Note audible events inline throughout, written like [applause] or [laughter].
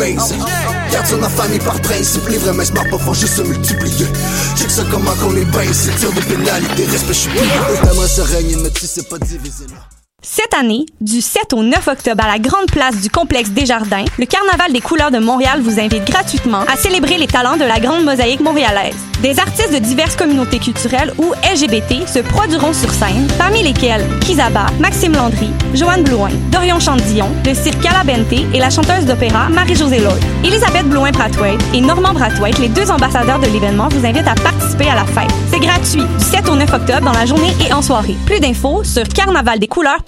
amazing. Garde son la famille par principe, les vrais messes pas font juste se multiplier. Check ça comment qu'on est bain, c'est tir de pénalité, respect, je suis T'aimerais se régner, mais tu sais pas diviser là. Cette année, du 7 au 9 octobre à la grande place du complexe Desjardins, le Carnaval des couleurs de Montréal vous invite gratuitement à célébrer les talents de la grande mosaïque montréalaise. Des artistes de diverses communautés culturelles ou LGBT se produiront sur scène, parmi lesquels Kizaba, Maxime Landry, Joanne Blouin, Dorion Chandillon, le cirque Calabente et la chanteuse d'opéra Marie-Josée Lloyd. Elisabeth Blouin-Brathwaite et Normand Brathwaite, les deux ambassadeurs de l'événement, vous invitent à participer à la fête. C'est gratuit, du 7 au 9 octobre dans la journée et en soirée. Plus d'infos sur carnavaldescouleurs.com.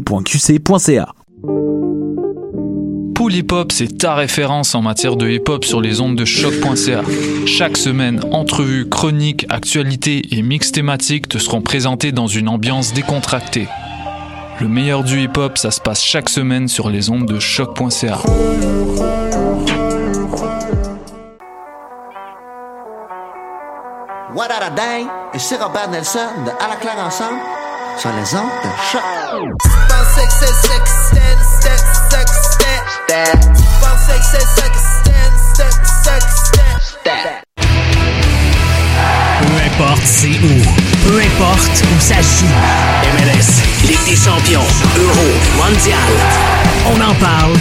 www.qc.ca. Pool Hip Hop, c'est ta référence en matière de hip hop sur les ondes de choc.ca. Chaque semaine, entrevues, chroniques, actualités et mix thématiques te seront présentés dans une ambiance décontractée. Le meilleur du hip hop, ça se passe chaque semaine sur les ondes de choc.ca. What a day? Et c'est Robert Nelson de À la claire ensemble sur les ondes de choc. Peu importe c'est où, peu importe où ça joue. MLS, Ligue des champions, Euro, Mondial. On en parle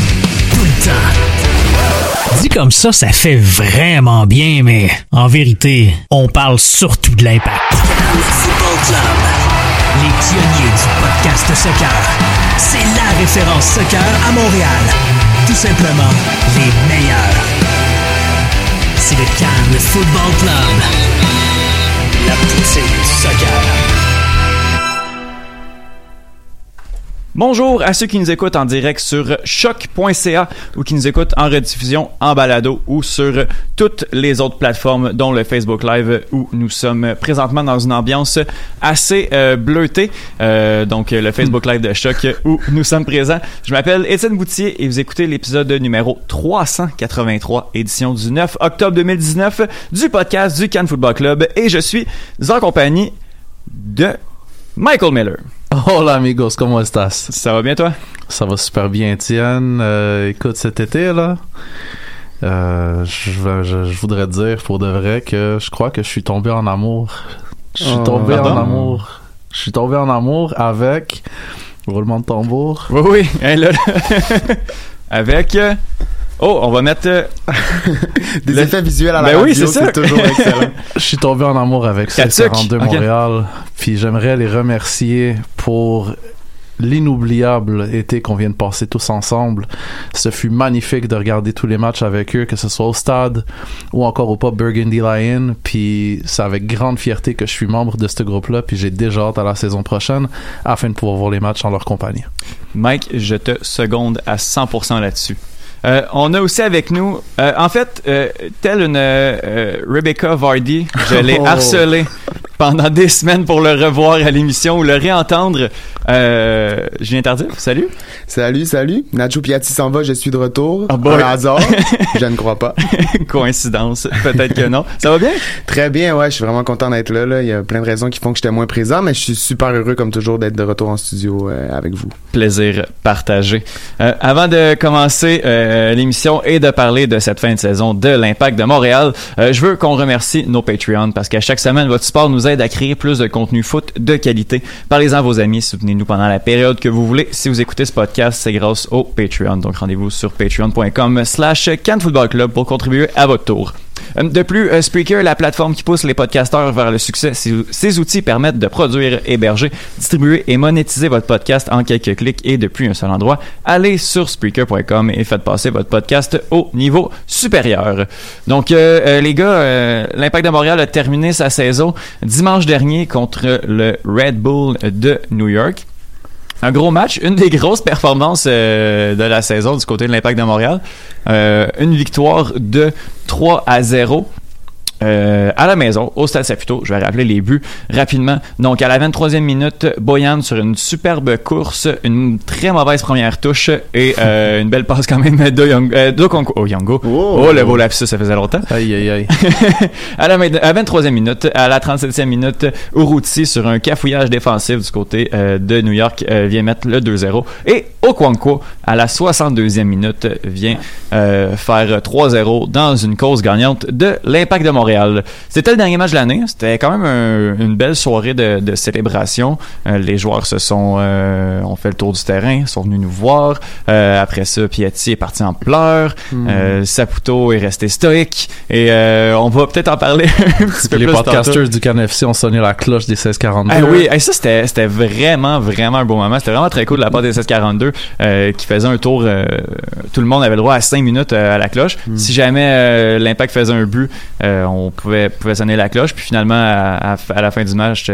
tout le temps. Dit comme ça, ça fait vraiment bien, mais en vérité, on parle surtout de l'impact. Football Club. Les pionniers du podcast soccer. C'est la référence soccer à Montréal. Tout simplement les meilleurs. C'est le Cannes Football Club. La poutine du soccer. Bonjour à ceux qui nous écoutent en direct sur choc.ca ou qui nous écoutent en rediffusion, en balado ou sur toutes les autres plateformes dont le Facebook Live où nous sommes présentement dans une ambiance assez euh, bleutée. Euh, donc le Facebook Live de Choc où nous sommes présents. Je m'appelle Étienne Boutier et vous écoutez l'épisode numéro 383, édition du 9 octobre 2019 du podcast du Cannes Football Club et je suis en compagnie de Michael Miller. Hola amigos, comment estás? Ça va bien toi? Ça va super bien, Étienne. Euh, écoute, cet été là, euh, je, je, je voudrais dire pour de vrai que je crois que je suis tombé en amour. Je suis Oh, tombé en amour. Je suis tombé en amour avec roulement de tambour. Oui, oui. Hein, là, là. [laughs] Avec. Oh, on va mettre. euh, [laughs] Des le- effets visuels à la Ben oui, c'est ça. toujours excellent. [laughs] Je suis tombé en amour avec Katuc, 742 ok. Montréal. Puis j'aimerais les remercier pour l'inoubliable été qu'on vient de passer tous ensemble. Ce fut magnifique de regarder tous les matchs avec eux, que ce soit au stade ou encore au pub Burgundy Lion. Puis c'est avec grande fierté que je suis membre de ce groupe-là. Puis j'ai déjà hâte à la saison prochaine afin de pouvoir voir les matchs en leur compagnie. Mike, je te seconde à 100% là-dessus. Euh, on a aussi avec nous, euh, en fait, euh, telle une euh, Rebecca Vardy, je l'ai Oh. Pendant des semaines pour le revoir à l'émission ou le réentendre. Euh, Julien Tardif, salut. Salut, salut. Nacho Piatti s'en va, je suis de retour. Ah. Un hasard. [laughs] je ne crois pas. [laughs] Coïncidence, peut-être que non. Ça va bien? Très bien, ouais, je suis vraiment content d'être là, là. Il y a plein de raisons qui font que j'étais moins présent, mais je suis super heureux, comme toujours, d'être de retour en studio euh, avec vous. Plaisir partagé. Euh, avant de commencer euh, l'émission et de parler de cette fin de saison de l'Impact de Montréal, je veux qu'on remercie nos Patreons parce qu'à chaque semaine, votre support nous aide à créer plus de contenu foot de qualité. Parlez-en à vos amis, soutenez-nous pendant la période que vous voulez. Si vous écoutez ce podcast, c'est grâce au Patreon. Donc rendez-vous sur patreon.com slash Cannes Football Club pour contribuer à votre tour. Euh, De plus, euh, Spreaker, la plateforme qui pousse les podcasteurs vers le succès, ces, outils permettent de produire, héberger, distribuer et monétiser votre podcast en quelques clics et depuis un seul endroit. Allez sur Spreaker.com et faites passer votre podcast au niveau supérieur. Donc, euh, les gars, l'Impact de Montréal a terminé sa saison dimanche dernier contre le Red Bull de New York. Un gros match, une des grosses performances euh, de la saison du côté de l'Impact de Montréal. Euh, une victoire de 3 à 0 euh, à la maison, au Stade Saputo. Je vais rappeler les buts rapidement. Donc, à la 23e minute, Boyan sur une superbe course, une très mauvaise première touche et euh, [laughs] une belle passe quand même de, Young, euh, de oh, Yongo. Oh. le beau lapsus, ça faisait longtemps. Aïe, aïe, aïe. [laughs] à la main- à 23e minute, à la 37e minute, Uruti sur un cafouillage défensif du côté de New York vient mettre le 2-0 et Okwanko à la 62e minute vient faire 3-0 dans une cause gagnante de l'Impact de Montréal. C'était le dernier match de l'année, c'était quand même un- une belle soirée de, de célébration. Euh, les joueurs se sont euh, ont fait le tour du terrain, sont venus nous voir. Euh, après ça, Piatti est parti en pleurs. Euh, Saputo est resté stoïque et on va peut-être en parler [laughs] un petit peu les plus tantôt. podcasters du CanFC ont sonné la cloche des 1642. Ah oui, hey, ça c'était c'était vraiment vraiment un beau moment. C'était vraiment très cool de la part des 1642 euh, qui faisait un tour. tout le monde avait le droit à 5 minutes à la cloche. Si jamais l'Impact faisait un but, euh, on pouvait pouvait sonner la cloche. Puis finalement à, à- à la fin du match,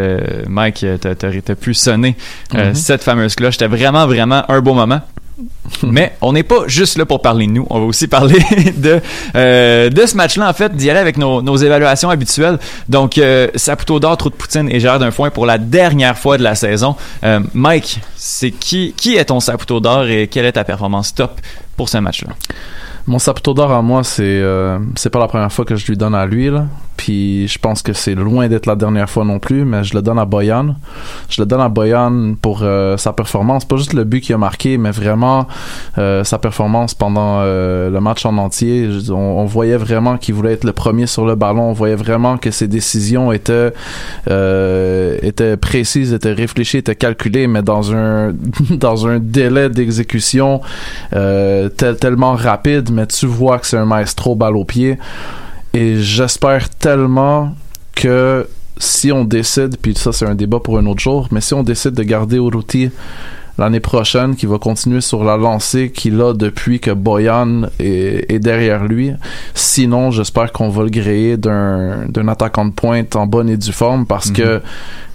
Mike, euh, t'as pu sonner euh, Mhm. cette fameuse cloche. C'était vraiment vraiment un beau moment. [laughs] Mais on n'est pas juste là pour parler de nous, on va aussi parler [laughs] de euh, de ce match-là en fait, d'y aller avec nos, nos évaluations habituelles. Donc euh, Saputo d'or, Trou de Poutine et Gérard d'un foin pour la dernière fois de la saison. Euh, Mike, c'est qui qui est ton Saputo d'or et quelle est ta performance top pour ce match-là? Mon Saputo d'or à moi, c'est euh, pas la première fois que je lui donne à lui là. Puis je pense que c'est loin d'être la dernière fois non plus, mais je le donne à Boyan. Je le donne à Boyan pour euh, sa performance, pas juste le but qu'il a marqué, mais vraiment euh, sa performance pendant euh, le match en entier. On, voyait vraiment qu'il voulait être le premier sur le ballon. On voyait vraiment que ses décisions étaient étaient précises, étaient réfléchies, étaient calculées, mais dans un [laughs] dans un délai d'exécution tel- tellement rapide, mais tu vois que c'est un maestro balle au pied. Et j'espère tellement que si on décide, puis ça c'est un débat pour un autre jour, mais si on décide de garder Uruti l'année prochaine, qui va continuer sur la lancée qu'il a depuis que Boyan est, est derrière lui. Sinon, j'espère qu'on va le gréer d'un d'un attaquant de pointe en bonne et due forme parce que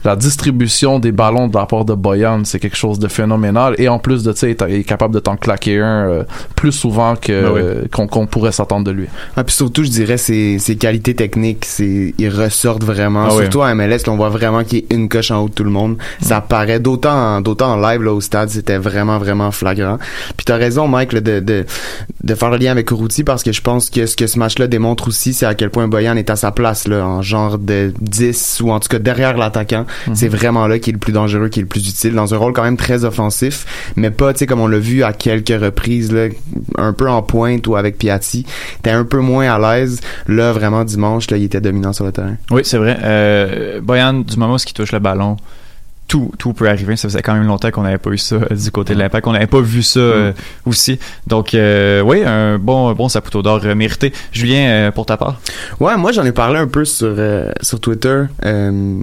la distribution des ballons de la part de Boyan, c'est quelque chose de phénoménal. Et en plus de ça, il est- il est capable de t'en claquer un euh, plus souvent que oui. euh, qu'on qu'on pourrait s'attendre de lui. Ah, puis surtout, je dirais, ses, ses qualités techniques, c'est, ils ressortent vraiment. Ah oui. surtout à MLS, là, on voit vraiment qu'il est une coche en haut de tout le monde. Ça paraît d'autant, en- d'autant en live, là, au stade, c'était vraiment, vraiment flagrant. Puis t'as raison, Mike, là, de, de, de faire le lien avec Urruti parce que je pense que ce que ce match-là démontre aussi, c'est à quel point Boyan est à sa place, là, en genre de 10 ou en tout cas derrière l'attaquant. C'est vraiment là qui est le plus dangereux, qui est le plus utile, dans un rôle quand même très offensif, mais pas, tu sais, comme on l'a vu à quelques reprises, là, un peu en pointe ou avec Piatti. T'es un peu moins à l'aise. Là, vraiment, dimanche, là, il était dominant sur le terrain. Oui, c'est vrai. Euh, Boyan, du moment où il touche le ballon, tout, tout peut arriver. Ça faisait quand même longtemps qu'on n'avait pas eu ça euh, du côté de l'impact. On n'avait pas vu ça euh, aussi. Donc, euh, oui, un bon, bon Saputo d'or mérité. Julien, pour ta part? Ouais, moi j'en ai parlé un peu sur euh, sur Twitter euh,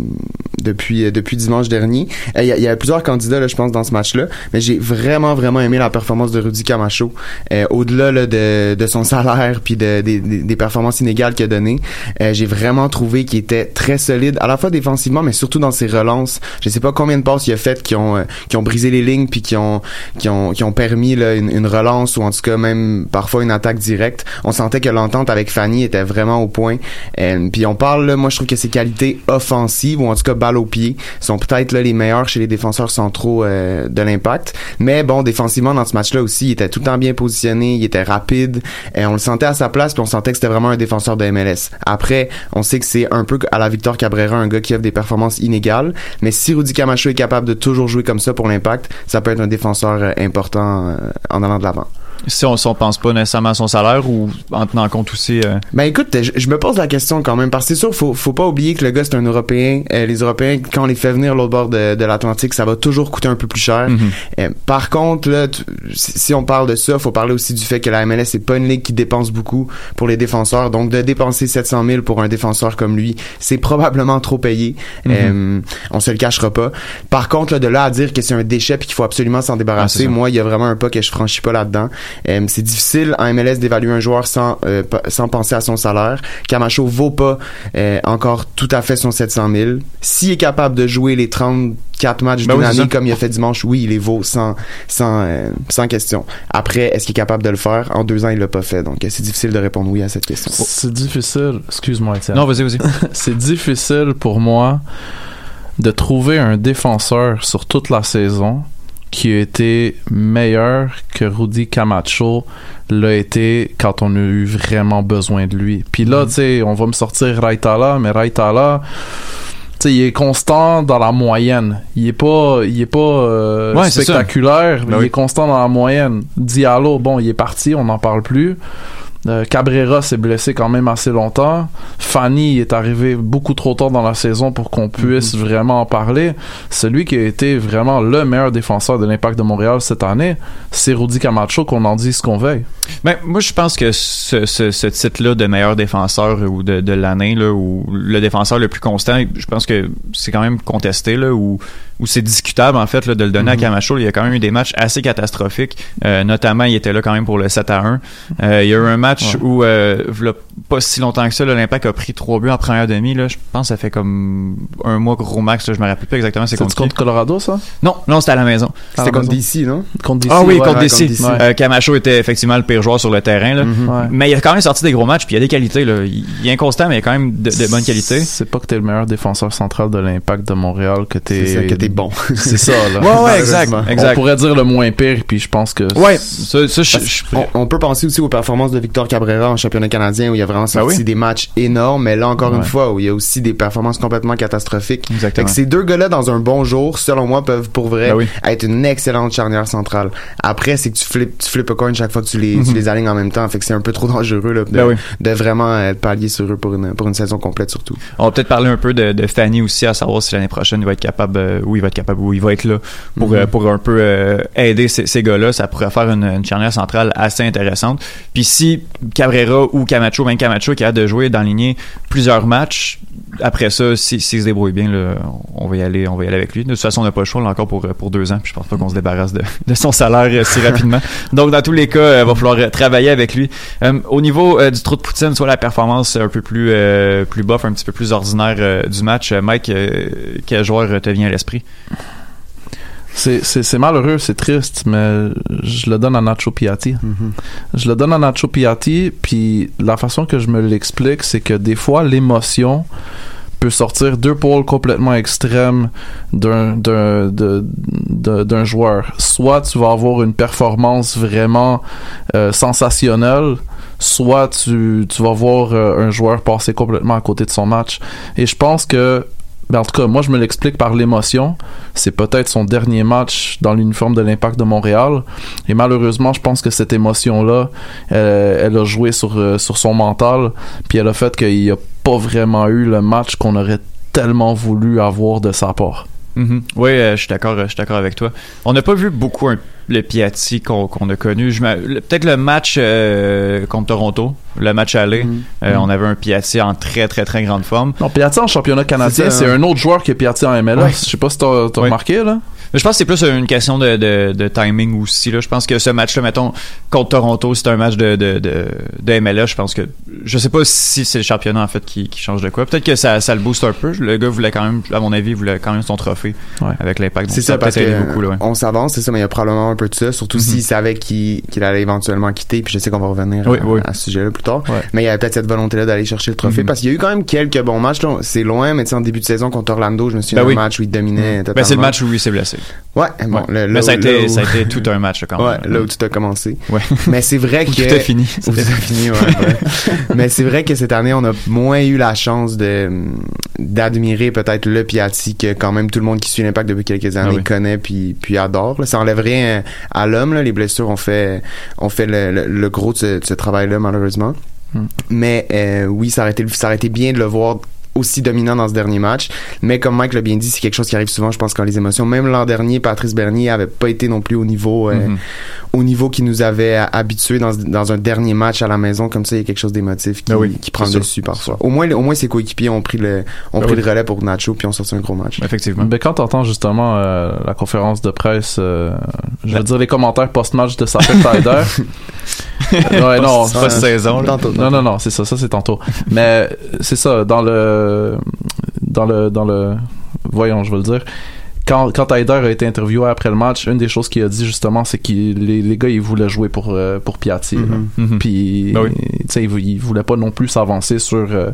depuis depuis dimanche dernier. Il y, a- il y a plusieurs candidats là, je pense dans ce match-là, mais j'ai vraiment vraiment aimé la performance de Rudy Camacho. Euh, Au-delà là, de de son salaire puis de, des- des des performances inégales qu'il a données, euh, j'ai vraiment trouvé qu'il était très solide à la fois défensivement mais surtout dans ses relances. Je sais pas combien de passes il a faites qui ont euh, qui ont brisé les lignes puis qui ont qui ont qui ont permis là, une, une relance ou en tout cas même parfois une attaque directe. On sentait que l'entente avec Fanny était vraiment au point. Euh, puis on parle là, moi je trouve que ses qualités offensives ou en tout cas balle au pied sont peut-être les meilleures chez les défenseurs centraux euh, de l'impact. Mais bon défensivement dans ce match-là aussi, il était tout le temps bien positionné, il était rapide, et on le sentait à sa place puis on sentait que c'était vraiment un défenseur de MLS. Après, on sait que c'est un peu à la Victor Cabrera un gars qui offre des performances inégales, mais si Rudy Camacho est capable de toujours jouer comme ça pour l'impact, ça peut être un défenseur euh, important euh, en allant de l'avant. Si on, si on pense pas nécessairement à son salaire ou en tenant compte aussi. euh, Ben écoute, je, je me pose la question quand même parce que c'est sûr, faut faut pas oublier que le gars c'est un Européen. Euh, les Européens, quand on les fait venir l'autre bord de, de l'Atlantique, ça va toujours coûter un peu plus cher. Mhm. Euh, par contre, là, tu- si, on parle de ça, faut parler aussi du fait que la MLS c'est pas une ligue qui dépense beaucoup pour les défenseurs. Donc de dépenser 700 000 pour un défenseur comme lui, c'est probablement trop payé. Mhm. Euh, on se le cachera pas. Par contre, là, de là à dire que c'est un déchet puis qu'il faut absolument s'en Ah, débarrasser, ça. moi, il y a vraiment un pas que je franchis pas là-dedans. Euh, c'est difficile en MLS d'évaluer un joueur sans euh, sans penser à son salaire. Camacho vaut pas euh, encore tout à fait son 700 000. S'il est capable de jouer les 34 matchs Ben d'une oui, année ça. comme il a fait dimanche, oui, il les vaut sans sans euh, sans question. Après, est-ce qu'il est capable de le faire? En deux ans, il l'a pas fait, donc c'est difficile de répondre oui à cette question. C'est difficile. Excuse-moi, Étienne. Non, vas-y, vas-y. [laughs] c'est difficile pour moi de trouver un défenseur sur toute la saison qui a été meilleur que Rudy Camacho l'a été quand on a eu vraiment besoin de lui. Puis là, tu sais, on va me sortir Raitala, mais Raitala, tu sais, il est constant dans la moyenne. Il est pas, il est pas euh, Ouais, spectaculaire, mais Ben il oui. est constant dans la moyenne. Diallo, bon, il est parti, on n'en parle plus. Euh, Cabrera s'est blessé quand même assez longtemps. Fanny est arrivé beaucoup trop tard dans la saison pour qu'on puisse Mhm. vraiment en parler. Celui qui a été vraiment le meilleur défenseur de l'Impact de Montréal cette année, c'est Rudy Camacho, qu'on en dise ce qu'on veuille. Ben, moi, je pense que ce, ce, ce titre-là de meilleur défenseur ou de, de l'année, ou le défenseur le plus constant, je pense que c'est quand même contesté, là, ou, ou c'est discutable, en fait, là, de le donner à Camacho. Il y a quand même eu des matchs assez catastrophiques. Euh, notamment, il était là quand même pour le 7 à 1. Euh, il y a eu un match Ouais. où, euh, pas si longtemps que ça, l'Impact a pris trois buts en première demi, là. Je pense que ça fait comme un mois gros max, là. Je me rappelle plus exactement c'est contre contre. Colorado, ça? Non, non, c'était à la maison. C'était contre DC, non? Contre DC, Ah oui, ouais, contre ouais, DC. DC. Ouais. Euh, Camacho était effectivement le pire joueur sur le terrain. Là. Ouais. Mais il a quand même sorti des gros matchs, puis il y a des qualités. Là. Il est inconstant, mais il a quand même de, de bonnes qualités. C'est pas que t'es le meilleur défenseur central de l'Impact de Montréal, que t'es... C'est ça, que t'es bon. [laughs] C'est ça, là. Ouais, ouais, exact. On pourrait dire le moins pire, puis je pense que... Ouais, ça, ça je, on, on peut penser aussi aux performances de Victor Cabrera en championnat canadien où il a vraiment sorti Ben oui. des matchs énormes, mais là encore Ouais. une fois où il y a aussi des performances complètement catastrophiques. Fait Exactement. que ces deux gars-là dans un bon jour, selon moi, peuvent pour vrai Ben oui. être une excellente charnière centrale. Après, c'est que tu flippes, tu flippes coin chaque fois que tu les, tu les alignes en même temps. Fait que c'est un peu trop dangereux là, de, Mhm. Ben oui. de vraiment euh, pallier sur eux pour une, pour une saison complète surtout. On va peut-être parler un peu de, de Fanny aussi, à savoir si l'année prochaine il va être capable, euh, ou il va être capable, ou il va être là pour, Mhm. euh, pour un peu euh, aider ces, ces gars-là. Ça pourrait faire une, une charnière centrale assez intéressante. Puis si Cabrera ou Camacho, même Camacho, est capable de jouer dans lignée plusieurs matchs, après ça, si- s'il se débrouille bien, là, on va y aller, on va y aller avec lui. De toute façon, on n'a pas le choix là, encore pour, euh, pour deux ans. Puis je pense pas qu'on se débarrasse de, [laughs] de son salaire euh, si rapidement. [laughs] Donc dans tous les cas, il va falloir euh, travailler avec lui. Euh, au niveau euh, du trou de poutine, soit la performance un peu plus euh, plus bof, un petit peu plus ordinaire euh, du match, euh, Mike, euh, quel joueur euh, te vient à l'esprit? C'est, malheureux, c'est triste, mais je le donne à Nacho Piatti. Je le donne à Nacho Piatti, puis la façon que je me l'explique, c'est que des fois, l'émotion peut sortir deux pôles complètement extrêmes d'un joueur. Soit tu vas avoir une performance vraiment euh, sensationnelle, soit tu, tu vas voir euh, un joueur passer complètement à côté de son match. Et je pense que ben, en tout cas, moi, je me l'explique par l'émotion. C'est peut-être son dernier match dans l'uniforme de l'Impact de Montréal. Et malheureusement, je pense que cette émotion-là, euh, elle a joué sur, euh, sur son mental. Puis elle a fait qu'il n'y a pas vraiment eu le match qu'on aurait tellement voulu avoir de sa part. Mhm. Oui, euh, je suis d'accord, euh, je suis d'accord avec toi. On n'a pas vu beaucoup un- le Piatti qu'on a connu. Peut-être le match euh, contre Toronto, le match aller. euh, Mhm. On avait un Piatti en très très très grande forme. Non, Piatti en championnat canadien, C'est hein. un autre joueur que Piatti en MLS. Ouais. Je sais pas si t'as Ouais. remarqué, là. Mais je pense que c'est plus une question de, de, de timing aussi. Là. Je pense que ce match-là, mettons, contre Toronto, c'est un match de, de, de, de MLS. Je pense que. Je sais pas si c'est le championnat, en fait, qui, qui change de quoi. Peut-être que ça, ça le booste un peu. Le gars voulait quand même, à mon avis, voulait quand même son trophée Ouais. avec l'impact. C'est ça, a parce que beaucoup, là, ouais. on s'avance, c'est ça, mais il y a probablement un peu de ça, surtout Mhm. s'il savait qu'il qu'il allait éventuellement quitter, puis je sais qu'on va revenir Oui, à, oui. à ce sujet-là plus tard. Ouais. Mais il y avait peut-être cette volonté-là d'aller chercher le trophée, Mhm. parce qu'il y a eu quand même quelques bons matchs. là. C'est loin, mais tu sais, en début de saison contre Orlando, je me souviens Ben d'un oui. match où il dominait totalement. Ben, c'est le match où il s'est blessé. Ouais, bon, Ouais. le- là Mais ça a, été, où- ça a été tout un match, quand Ouais, même. là où tout a commencé. Ouais. Mais c'est vrai [laughs] que... tout a fini. Tout a fini, ouais, ouais. [laughs] Mais c'est vrai que cette année, on a moins eu la chance de d'admirer peut-être le Piatti que quand même tout le monde qui suit l'impact depuis quelques années Ah oui. connaît puis puis adore. Là. Ça enlève rien à l'homme. là. Les blessures ont fait ont fait le, le- le gros de ce, travail-là malheureusement. Mm. Mais euh, oui, ça aurait, été, ça aurait été bien de le voir aussi dominant dans ce dernier match. Mais comme Mike l'a bien dit, c'est quelque chose qui arrive souvent, je pense, quand les émotions. Même l'an dernier, Patrice Bernier avait pas été non plus au niveau, euh, Mhm. Au niveau qui nous avait a- habitués dans, dans un dernier match à la maison. Comme ça, il y a quelque chose d'émotif qui, Ben oui, qui prend le dessus parfois. Au moins, au moins ses coéquipiers ont pris le, ont Ben pris oui. le relais pour Nacho puis ont sorti un gros match. Effectivement. Mais quand t'entends justement euh, la conférence de presse, euh, je Ben- veux dire les commentaires post-match de Sapet Tider. [laughs] ouais, non, C'est pas saison, là. Tantôt, non, non, non, c'est ça, ça c'est tantôt. Mais c'est ça, dans le, dans le, dans le, voyons, je veux le dire. Quand, quand Tider a été interviewé après le match, une des choses qu'il a dit justement, c'est que les, les gars, ils voulaient jouer pour, euh, pour Piatti. là. Mhm. Mhm. Puis, Ben oui. ils, vou- ils voulaient pas non plus s'avancer sur euh,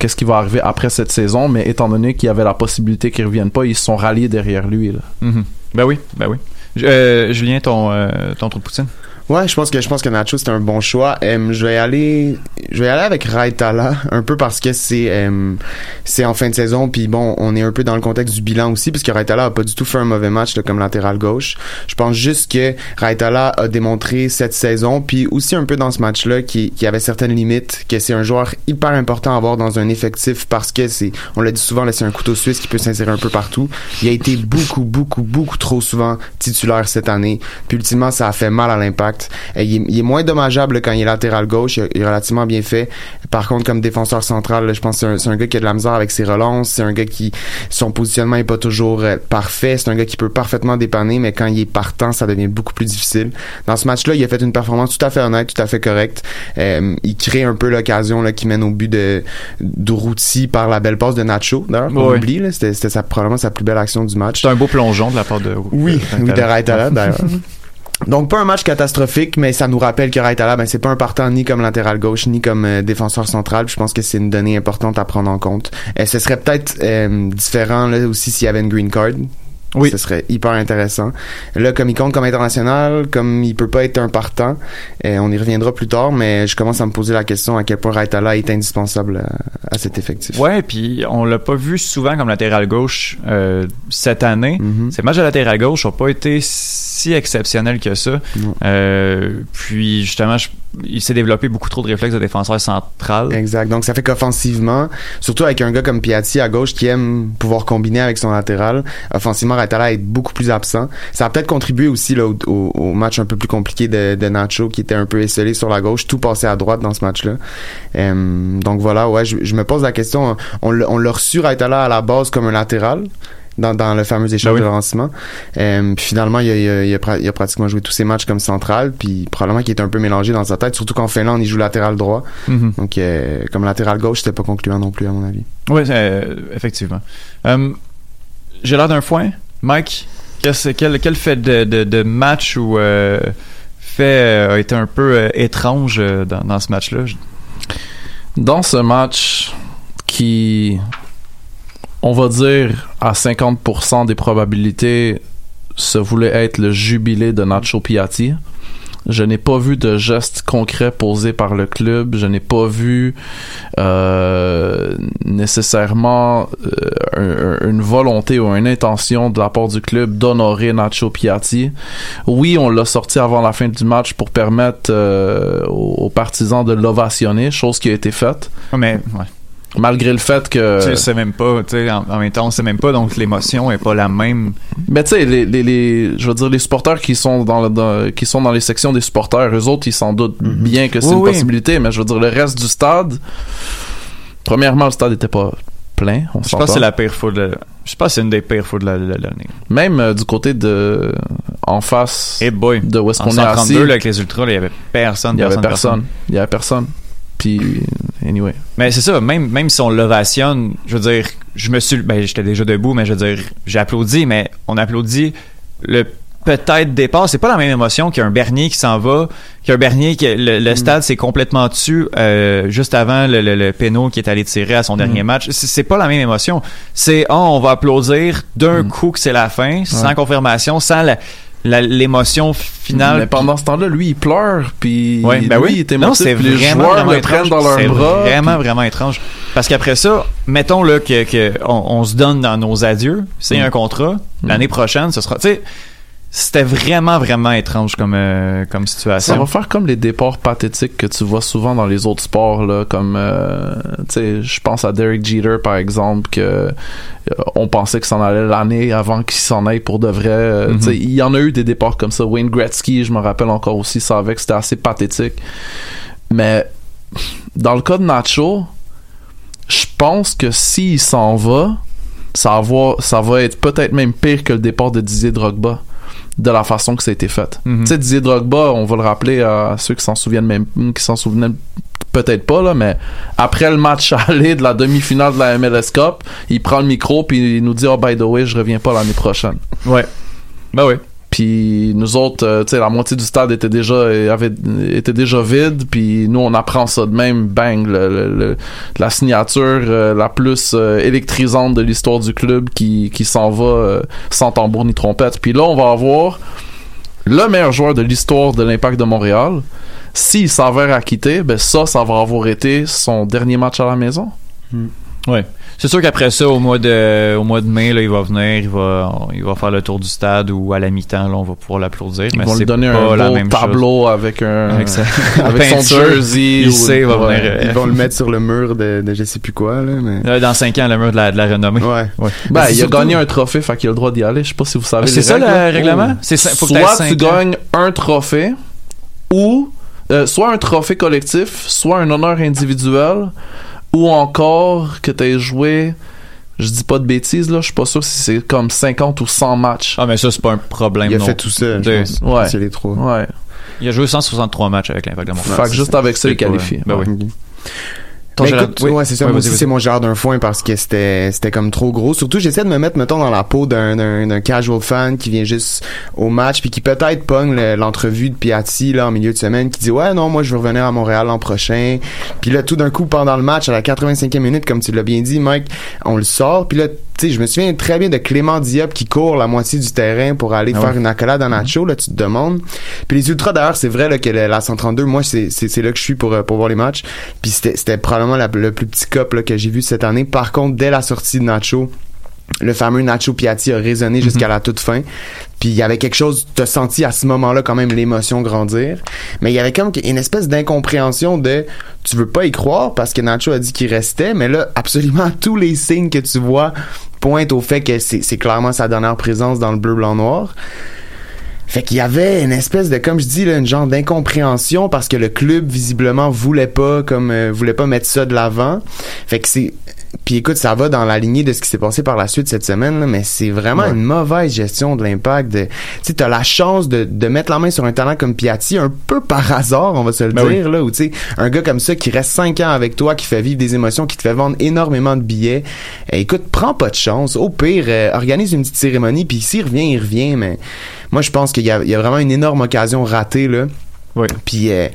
qu'est-ce qui va arriver après cette saison, mais étant donné qu'il y avait la possibilité qu'il revienne pas, ils se sont ralliés derrière lui. Là. Mhm. Ben oui, ben oui. Euh, Julien, ton, euh, ton trou de poutine? Ouais, je pense que je pense que Nacho c'est un bon choix. Je vais aller je vais aller avec Raitala un peu parce que c'est c'est en fin de saison puis bon, on est un peu dans le contexte du bilan aussi parce que Raitala a pas du tout fait un mauvais match là, comme latéral gauche. Je pense juste que Raitala a démontré cette saison puis aussi un peu dans ce match-là qui qui avait certaines limites, que c'est un joueur hyper important à avoir dans un effectif parce que c'est on l'a dit souvent là, c'est un couteau suisse qui peut s'insérer un peu partout. Il a été beaucoup beaucoup beaucoup trop souvent titulaire cette année. Puis ultimement ça a fait mal à l'impact. Euh, il, est, il est moins dommageable quand il est latéral gauche. Il, est relativement bien fait. Par contre, comme défenseur central, je pense que c'est un, gars qui a de la misère avec ses relances. C'est un gars qui son positionnement est pas toujours euh, parfait. C'est un gars qui peut parfaitement dépanner, mais quand il est partant, ça devient beaucoup plus difficile. Dans ce match-là, il a fait une performance tout à fait honnête, tout à fait correcte. Euh, il crée un peu l'occasion là, qui mène au but de d'Urruti par la belle passe de Nacho. D'ailleurs, on oublie. là. C'était sa, probablement sa plus belle action du match. C'est un beau plongeon de la part de. Oui, de- oui, de Raitala, d'ailleurs. [laughs] Donc pas un match catastrophique, mais ça nous rappelle que Raitala, ben c'est pas un partant ni comme latéral gauche ni comme euh, défenseur central. Je pense que c'est une donnée importante à prendre en compte. Euh, ce serait peut-être euh, différent là aussi s'il y avait une green card. Oui. Ce serait hyper intéressant. Là, comme il compte comme international, comme il peut pas être un partant, euh, on y reviendra plus tard, mais je commence à me poser la question à quel point Raitala est indispensable à, à cet effectif. Ouais, puis on l'a pas vu souvent comme latéral gauche euh, cette année. Mhm. Ces matchs de latéral gauche n'ont pas été si exceptionnels que ça. Euh, puis justement, je- il s'est développé beaucoup trop de réflexes de défenseur central. Exact. Donc, ça fait qu'offensivement, surtout avec un gars comme Piatti à gauche qui aime pouvoir combiner avec son latéral, offensivement, Raitala est beaucoup plus absent. Ça a peut-être contribué aussi là, au, au- au match un peu plus compliqué de, de Nacho qui était un peu esselé sur la gauche, tout passé à droite dans ce match-là. Euh, donc voilà, ouais, je, je me pose la question, on, l'a- on l'a reçu Raitala à la base comme un latéral. Dans, dans le fameux échange Ben oui. de lancement. Euh, puis finalement, il a, il, a, il a pra- il a pratiquement joué tous ses matchs comme central, puis probablement qu'il est un peu mélangé dans sa tête, surtout qu'en Finlande, il joue latéral droit. Mhm. Donc, euh, comme latéral gauche, c'était pas concluant non plus, à mon avis. Oui, effectivement. J'ai l'air d'un foin. Mike, quel, fait de, match ou euh, fait euh, a été un peu euh, étrange dans, ce match-là? Dans ce match qui, on va dire, à 50% des probabilités, se voulait être le jubilé de Nacho Piatti. Je n'ai pas vu de gestes concrets posés par le club. Je n'ai pas vu euh, nécessairement euh, un- un- une volonté ou une intention de la part du club d'honorer Nacho Piatti. Oui, on l'a sorti avant la fin du match pour permettre euh, aux, aux partisans de l'ovationner, chose qui a été faite. Mais ouais. Malgré le fait que... tu sais même pas, tu sais, en, en même temps, on sait même pas, donc l'émotion est pas la même. Mais tu sais, les, les, les, je veux dire, les supporters qui sont dans, le- dans- qui sont dans les sections des supporters, eux autres, ils s'en doutent bien que c'est Oui, une oui. possibilité, mais je veux dire, le reste du stade, premièrement, le stade était pas plein, on Je pense que c'est la pire faute de Je pense que c'est une des pires fautes de la- de l'année. Même euh, du côté de, en face Et boy. de où est-ce qu'on est assis, 132, là, avec les ultras, il y avait personne, il y avait personne, personne. Il y avait personne. Puis, anyway. Mais c'est ça, même, même si on l'ovationne, je veux dire, je me suis, ben, j'étais déjà debout, mais je veux dire, j'ai applaudi, mais on applaudit le peut-être départ. C'est pas la même émotion qu'un Bernier qui s'en va, qu'un Bernier qui, le, le stade s'est complètement dessus, euh, juste avant le, le, le péno qui est allé tirer à son dernier match. C'est pas la même émotion. C'est, oh, on va applaudir d'un coup que c'est la fin, sans confirmation, sans la- l'émotion finale. Mais pendant ce temps-là, lui, il pleure, puis Ouais, ben lui, oui. il non, émotif, c'est puis les vraiment, joueurs vraiment le étrange. prennent dans leurs C'est. Vraiment, puis- vraiment étrange. Parce qu'après ça, mettons là que, que on, on se donne dans nos adieux, c'est Mm. un contrat. L'année prochaine, ce sera, tu sais, c'était vraiment, vraiment étrange comme, euh, comme situation. Ça va faire comme les départs pathétiques que tu vois souvent dans les autres sports, là, comme, euh, tu sais, je pense à Derek Jeter, par exemple, que euh, on pensait que s'en allait l'année avant qu'il s'en aille pour de vrai. Euh, Mhm. tu sais, Il y en a eu des départs comme ça. Wayne Gretzky, je me rappelle encore aussi, ça avec, c'était assez pathétique. Mais dans le cas de Nacho, je pense que s'il s'en va, ça va, ça va être peut-être même pire que le départ de Didier Drogba de la façon que ça a été fait. Mhm. Tu sais, Didier Drogba, on va le rappeler à ceux qui s'en souviennent même, qui s'en souvenaient peut-être pas là, mais après le match [laughs] aller de la demi-finale de la MLS Cup, il prend le micro puis il nous dit oh by the way, je reviens pas l'année prochaine. Ouais. Ben oui. Puis nous autres, euh, tu sais, la moitié du stade était déjà euh, avait était déjà vide. Puis nous, on apprend ça de même, bang, le, le- le- la signature euh, la plus électrisante de l'histoire du club qui qui s'en va sans tambour ni trompette. Puis là, on va avoir le meilleur joueur de l'histoire de l'Impact de Montréal. S'il s'avère acquitté, ben ça, ça va avoir été son dernier match à la maison. Ouais. C'est sûr qu'après ça, au mois de, au mois de mai, là, il va venir, il va, il va faire le tour du stade ou à la mi-temps, là, on va pouvoir l'applaudir. Ils mais vont c'est lui donner pas un la beau même tableau avec un Avec sa- avec [laughs] son peinture. jersey. Il ou- sait, il va ouais. venir, euh, Ils vont le [laughs] mettre sur le mur de, de je sais plus quoi, là, mais... chose. Là, Dans 5 ans, le mur de la, de la renommée. Ouais. Ouais. Ben, il a gagné un trophée, fait qu'il a le droit d'y aller. Je sais pas si vous savez. Ah, c'est ça, règles, le là. règlement? C'est que soit cinq tu gagnes un trophée ou euh, soit un trophée collectif, soit un honneur individuel, ou encore que tu aies joué. Je dis pas de bêtises là, je suis pas sûr si c'est comme 50 ou 100 matchs. Ah, mais ça, c'est pas un problème. Il a non. fait tout ça, je De- pense. Ouais. C'est les trois. Ouais. Il a joué 163 matchs avec l'Impact de Montréal. Fait que juste avec ça, il est pas- qualifié. Ben oui. Ton Gérard- écoute, oui. ouais, c'est ça. Ouais, moi vas-y, aussi, vas-y. c'est mon genre d'un foin parce que c'était, c'était comme trop gros. Surtout, j'essaie de me mettre, mettons, dans la peau d'un, d'un, d'un casual fan qui vient juste au match puis qui peut-être pogne le- l'entrevue de Piatti, là, en milieu de semaine, qui dit, ouais, non, moi, je veux revenir à Montréal l'an prochain. Puis là, tout d'un coup, pendant le match, à la 85e minute, comme tu l'as bien dit, Mike, on le sort. Puis là, sais, je me souviens très bien de Clément Diop qui court la moitié du terrain pour aller Ah faire une accolade à Nacho, là, tu te demandes. Puis les Ultras, d'ailleurs, c'est vrai, là, que la 132, moi, c'est, c'est, là que je suis pour, euh, pour voir les matchs. Puis c'était, c'était probablement la- le plus petit cop, là, que j'ai vu cette année. Par contre, dès la sortie de Nacho, le fameux Nacho Piatti a résonné jusqu'à la toute fin. Puis il y avait quelque chose, t'as senti à ce moment-là quand même l'émotion grandir. Mais il y avait comme une espèce d'incompréhension de tu veux pas y croire parce que Nacho a dit qu'il restait, mais là, absolument [laughs] tous les signes que tu vois pointent au fait que c'est c'est clairement sa dernière présence dans le bleu, blanc, noir. Fait qu'il y avait une espèce de, comme je dis, là, une genre d'incompréhension parce que le club visiblement voulait pas, comme euh, voulait pas mettre ça de l'avant. Fait que c'est, puis écoute, ça va dans la lignée de ce qui s'est passé par la suite cette semaine, là, mais c'est vraiment Ouais. une mauvaise gestion de l'impact. Tu sais, t'as la chance de, de mettre la main sur un talent comme Piatti un peu par hasard, on va se le Ben dire là, ou tu sais, un gars comme ça qui reste cinq ans avec toi, qui fait vivre des émotions, qui te fait vendre énormément de billets. Eh, écoute, prends pas de chance. Au pire, euh, organise une petite cérémonie, puis s'il revient, il revient. Mais moi, je pense qu'il y a, il y a vraiment une énorme occasion ratée là. Oui. Puis, euh,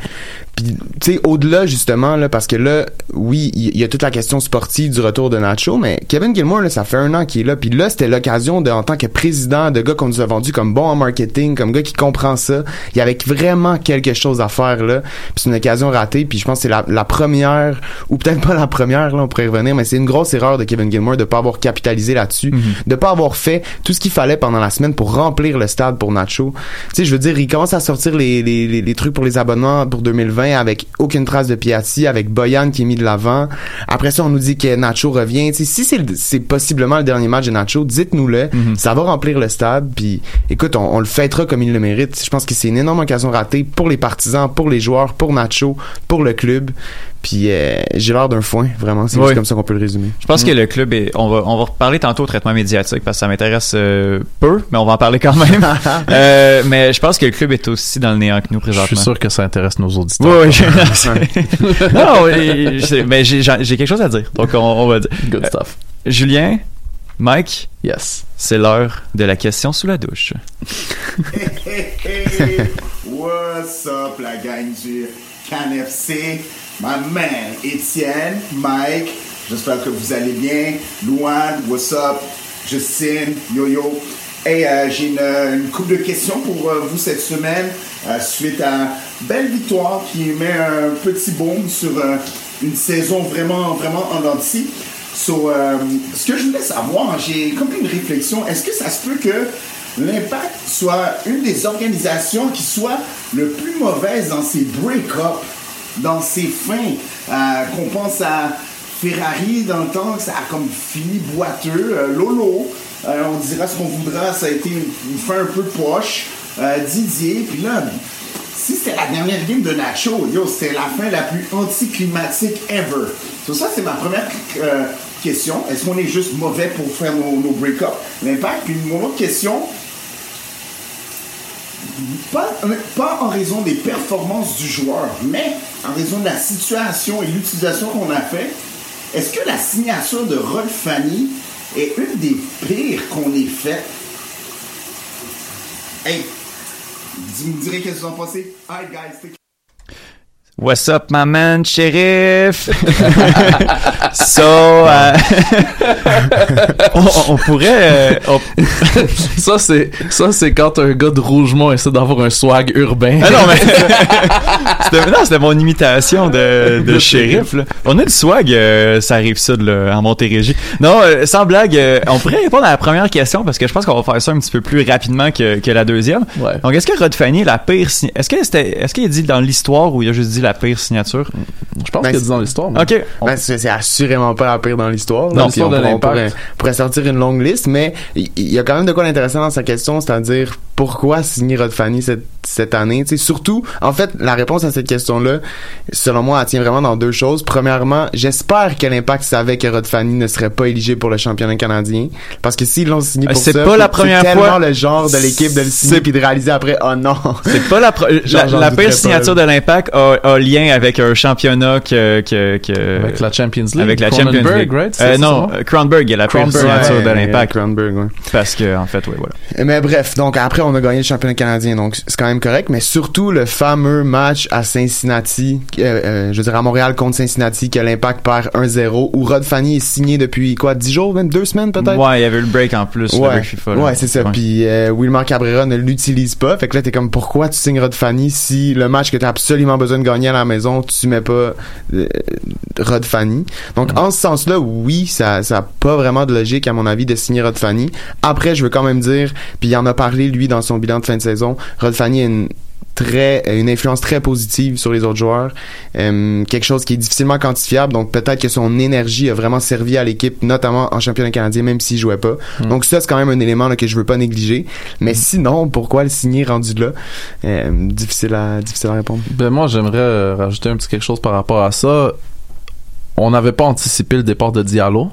puis tu sais, au-delà justement, là, parce que là, oui, il y, y a toute la question sportive du retour de Nacho, mais Kevin Gilmore, là, ça fait un an qu'il est là. Puis là, c'était l'occasion de, en tant que président, de gars qu'on nous a vendu comme bon en marketing, comme gars qui comprend ça. Il y avait vraiment quelque chose à faire là. Puis c'est une occasion ratée. Puis je pense que c'est la, la première, ou peut-être pas la première, là, on pourrait y revenir, mais c'est une grosse erreur de Kevin Gilmore de pas avoir capitalisé là-dessus, de pas avoir fait tout ce qu'il fallait pendant la semaine pour remplir le stade pour Nacho. Tu sais, je veux dire, il commence à sortir les, les, les, les trucs pour les abonnements pour 2020 avec aucune trace de Piatti, avec Boyan qui est mis de l'avant. Après ça, on nous dit que Nacho revient. Si c'est le- c'est possiblement le dernier match de Nacho, dites-nous-le. Ça va remplir le stade. Puis, écoute, on, on le fêtera comme il le mérite. Je pense que c'est une énorme occasion ratée pour les partisans, pour les joueurs, pour Nacho, pour le club. Puis, euh, j'ai l'air d'un foin, vraiment. C'est Oui. comme ça qu'on peut le résumer. Je pense que le club est. On va, on va reparler tantôt au traitement médiatique parce que ça m'intéresse euh, peu, mais on va en parler quand même. [laughs] Euh, mais je pense que le club est aussi dans le néant que nous Je présentement. suis sûr que ça intéresse nos auditeurs. Oui, oui, je- [laughs] non, oui, je- mais j'ai quelque chose à dire. Donc, on, on va dire. Good Euh, stuff. Julien, Mike, Yes. c'est l'heure de la question sous la douche. [laughs] What's up, la gang du CanFC? Ma man, Étienne, Mike, j'espère que vous allez bien. Louane, what's up? Justine, yo-yo. Hey, euh, j'ai une, une couple de questions pour euh, vous cette semaine euh, suite à belle victoire qui met un petit baume sur une saison vraiment, vraiment en dents de scie. So, ce que je voulais savoir, j'ai comme une réflexion. Est-ce que ça se peut que l'Impact soit une des organisations qui soit le plus mauvaise dans ses break-up, dans ses fins. Euh, qu'on pense à Ferrari dans le temps, ça a comme fini boiteux. Euh, Lolo, euh, on dira ce qu'on voudra, ça a été une, fin un peu poche. Didier, puis là, si c'était la dernière game de Nacho, yo, c'était la fin la plus anticlimatique ever. So ça, c'est ma première question. Est-ce qu'on est juste mauvais pour faire nos, nos break-up? L'impact. Puis mon autre question, pas, pas en raison des performances du joueur, mais en raison de la situation et l'utilisation qu'on a fait, est-ce que la signature de Rod Fanny est une des pires qu'on ait faites? Hey, vous me direz qu'est-ce que vous en pensez? Alright, guys, What's up, my man, shérif? [laughs] so, euh, [laughs] on, on pourrait. euh, on- [laughs] ça, c'est, ça, c'est quand un gars de Rougemont essaie d'avoir un swag urbain. Ah non, mais. c'était, non, c'était mon imitation de, de shérif, là. On a du swag, euh, ça arrive ça, là, en Montérégie. Non, euh, sans blague, euh, on pourrait répondre à la première question parce que je pense qu'on va faire ça un petit peu plus rapidement que, que la deuxième. Ouais. Donc, est-ce que Rod Fanny est la pire? Est-ce que c'était, est-ce qu'il a dit dans l'histoire ou il a juste dit la pire signature? Je pense Ben, qu'il a dit dans l'histoire. Ok. On- Ben, c'est assurément pas la pire dans l'histoire. Dans là. l'histoire on de pourrait- on l'Impact. pourrait, pourrait sortir une longue liste, mais il il y, a quand même de quoi d'intéressant dans sa question, c'est-à-dire pourquoi signer Rod Fanny cette, cette année. Tu sais, surtout, en fait, la réponse à cette question-là, selon moi, elle tient vraiment dans deux choses. Premièrement, j'espère que l'Impact savait que Rod Fanny ne serait pas éligible pour le championnat canadien, parce que s'ils l'ont signé Euh, pour c'est ça, pas la c'est première tellement fois. le genre de l'équipe de le signer puis de réaliser après, oh non. C'est pas la, [laughs] la, la pire pas, signature de l'impact a, a lien avec un championnat que, que, que Avec la Champions League. avec la Champions League. right? Euh, non, Cronenberg est la pire signature Ouais, de l'impact ouais. parce que en fait oui voilà. Mais bref, donc après on a gagné le championnat canadien, donc c'est quand même correct. Mais surtout le fameux match à Cincinnati, euh, euh, je veux dire à Montréal contre Cincinnati, que l'Impact perd 1-0, où Rod Fanny est signé depuis quoi, 10 jours, même deux semaines peut-être? Ouais, il y avait eu le break en plus Ouais, FIFA. ouais c'est ça. Ouais. Puis euh, Wilmar Cabrera ne l'utilise pas. Fait que là, t'es comme, pourquoi tu signes Rod Fanny si le match que t'as absolument besoin de gagner à la maison, tu mets pas Rod Fanny? Donc, en ce sens-là, oui, ça, ça a pas vraiment de logique, à mon avis, de signer Rod Fanny. Après, je veux quand même dire, puis il en a parlé, lui, dans son bilan de fin de saison, Rod Fanny a une très une influence très positive sur les autres joueurs. Euh, quelque chose qui est difficilement quantifiable. Donc peut-être que son énergie a vraiment servi à l'équipe notamment en championnat canadien même s'il jouait pas. Donc ça c'est quand même un élément là, que je veux pas négliger. Mais sinon pourquoi le signer rendu là? Euh, difficile à difficile à répondre. Ben moi, j'aimerais euh, rajouter un petit quelque chose par rapport à ça. On n'avait pas anticipé le départ de Diallo.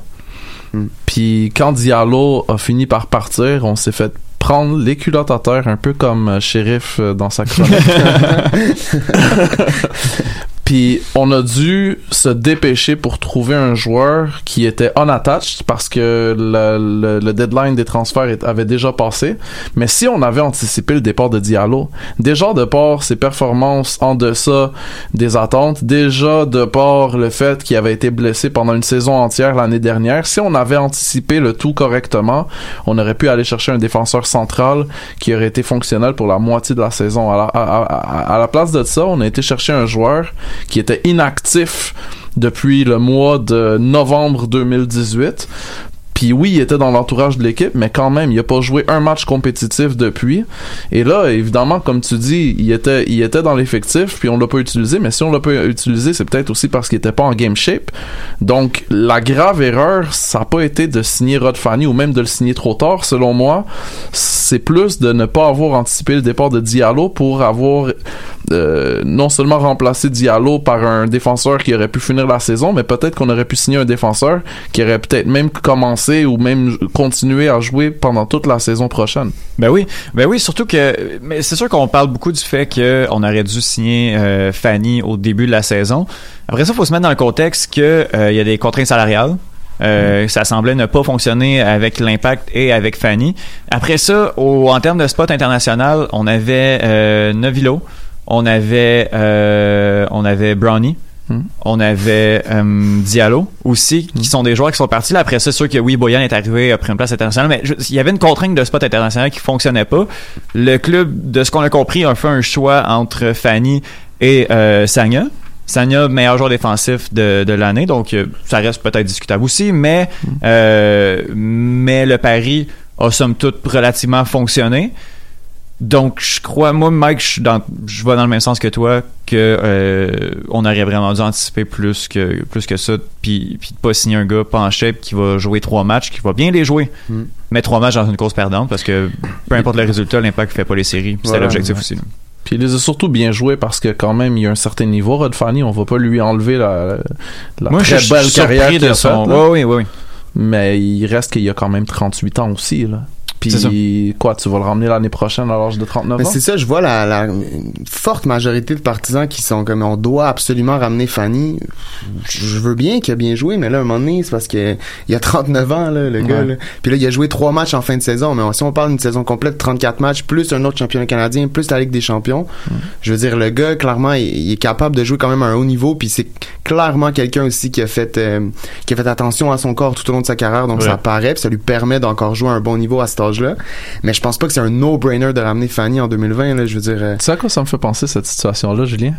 Hmm. Puis quand Diallo a fini par partir, on s'est fait prendre les culottes à terre, un peu comme euh, Sheriff euh, dans sa chronique. [laughs] [laughs] Puis on a dû se dépêcher pour trouver un joueur qui était unattached parce que le, deadline des transferts avait déjà passé. Mais si on avait anticipé le départ de Diallo, déjà de par ses performances en deçà des attentes, déjà de par le fait qu'il avait été blessé pendant une saison entière l'année dernière, si on avait anticipé le tout correctement, on aurait pu aller chercher un défenseur central qui aurait été fonctionnel pour la moitié de la saison. À la, à la place de ça, on a été chercher un joueur qui était inactif depuis le mois de novembre 2018. Puis oui, il était dans l'entourage de l'équipe, mais quand même, il a pas joué un match compétitif depuis. Et là, évidemment, comme tu dis, il était, il était dans l'effectif, puis on l'a pas utilisé. Mais si on l'a pas utilisé, c'est peut-être aussi parce qu'il était pas en game shape. Donc, la grave erreur, ça a pas été de signer Rod Fanny ou même de le signer trop tard, selon moi. C'est plus de ne pas avoir anticipé le départ de Diallo pour avoir euh, non seulement remplacé Diallo par un défenseur qui aurait pu finir la saison, mais peut-être qu'on aurait pu signer un défenseur qui aurait peut-être même commencé ou même continué à jouer pendant toute la saison prochaine. Ben oui, ben oui, surtout que mais c'est sûr qu'on parle beaucoup du fait que on aurait dû signer euh, Fanny au début de la saison. Après ça, il faut se mettre dans le contexte que euh, il y a des contraintes salariales. Euh, Ça semblait ne pas fonctionner avec l'impact et avec Fanny. Après ça, au, en termes de spot international, on avait euh, Novilo, on avait euh, on avait Brownie, Hmm. on avait euh, Diallo aussi, qui sont des joueurs qui sont partis. Là, après, c'est sûr que oui, Boyan est arrivé après une place internationale, mais il y avait une contrainte de spot international qui fonctionnait pas. Le club, de ce qu'on a compris, a fait un choix entre Fanny et euh, Sagna. Sagna, meilleur joueur défensif de, de l'année, donc euh, ça reste peut-être discutable aussi, mais euh, mais le pari a somme toute relativement fonctionné. Donc, je crois, moi, Mike, je, suis dans, je vais dans le même sens que toi, que euh, on aurait vraiment dû anticiper plus que plus que ça, puis puis de pas signer un gars pas en shape qui va jouer trois matchs, qui va bien les jouer, Mm. mais trois matchs dans une course perdante, parce que peu importe le résultat, l'impact fait pas les séries. C'est Voilà. l'objectif Ouais. aussi. Puis il les a surtout bien joués parce que quand même il y a un certain niveau Rod Fanny, on va pas lui enlever la, la Moi, très je belle carrière de son- oui, oui, oui. Mais il reste qu'il y a quand même 38 ans aussi là. Puis quoi, tu vas le ramener l'année prochaine à l'âge de 39 Mais ans? c'est ça, je vois la, la une forte majorité de partisans qui sont comme on doit absolument ramener Fanny. Je veux bien qu'il a bien joué, mais là, à un moment donné, c'est parce que il a 39 ans, là, le gars. Là. Puis là, il a joué trois matchs en fin de saison. Mais si on parle d'une saison complète, 34 matchs, plus un autre championnat canadien, plus la Ligue des champions, je veux dire, le gars, clairement, il, il est capable de jouer quand même à un haut niveau. Puis c'est clairement quelqu'un aussi qui a fait euh, qui a fait attention à son corps tout au long de sa carrière. Donc Ouais. ça paraît, puis ça lui permet d'encore jouer à un bon niveau à cet âge-là. Mais je pense pas que c'est un no-brainer de ramener Fanny en 2020. Là, je veux dire... euh, Tu sais à quoi ça me fait penser cette situation-là, Julien?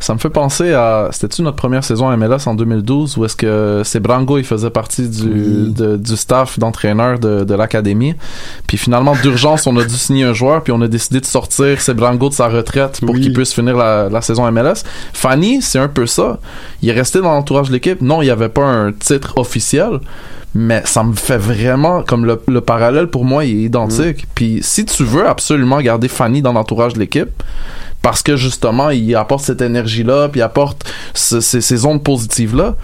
Ça me fait penser à. C'était-tu notre première saison à MLS en 2012 où est-ce que c'est Brango, il faisait partie du, Oui. de- du staff d'entraîneur de, de l'académie. Puis finalement, d'urgence, on a dû signer un joueur, puis on a décidé de sortir Sebrango de sa retraite pour Oui. qu'il puisse finir la, la saison MLS. Fanny, c'est un peu ça. Il est resté dans l'entourage de l'équipe. Non, il n'y avait pas un titre officiel. Mais ça me fait vraiment comme le, le parallèle pour moi il est identique. Puis si tu veux absolument garder Fanny dans l'entourage de l'équipe, parce que justement il apporte cette énergie là, puis il apporte ce- ces, ces ondes positives là,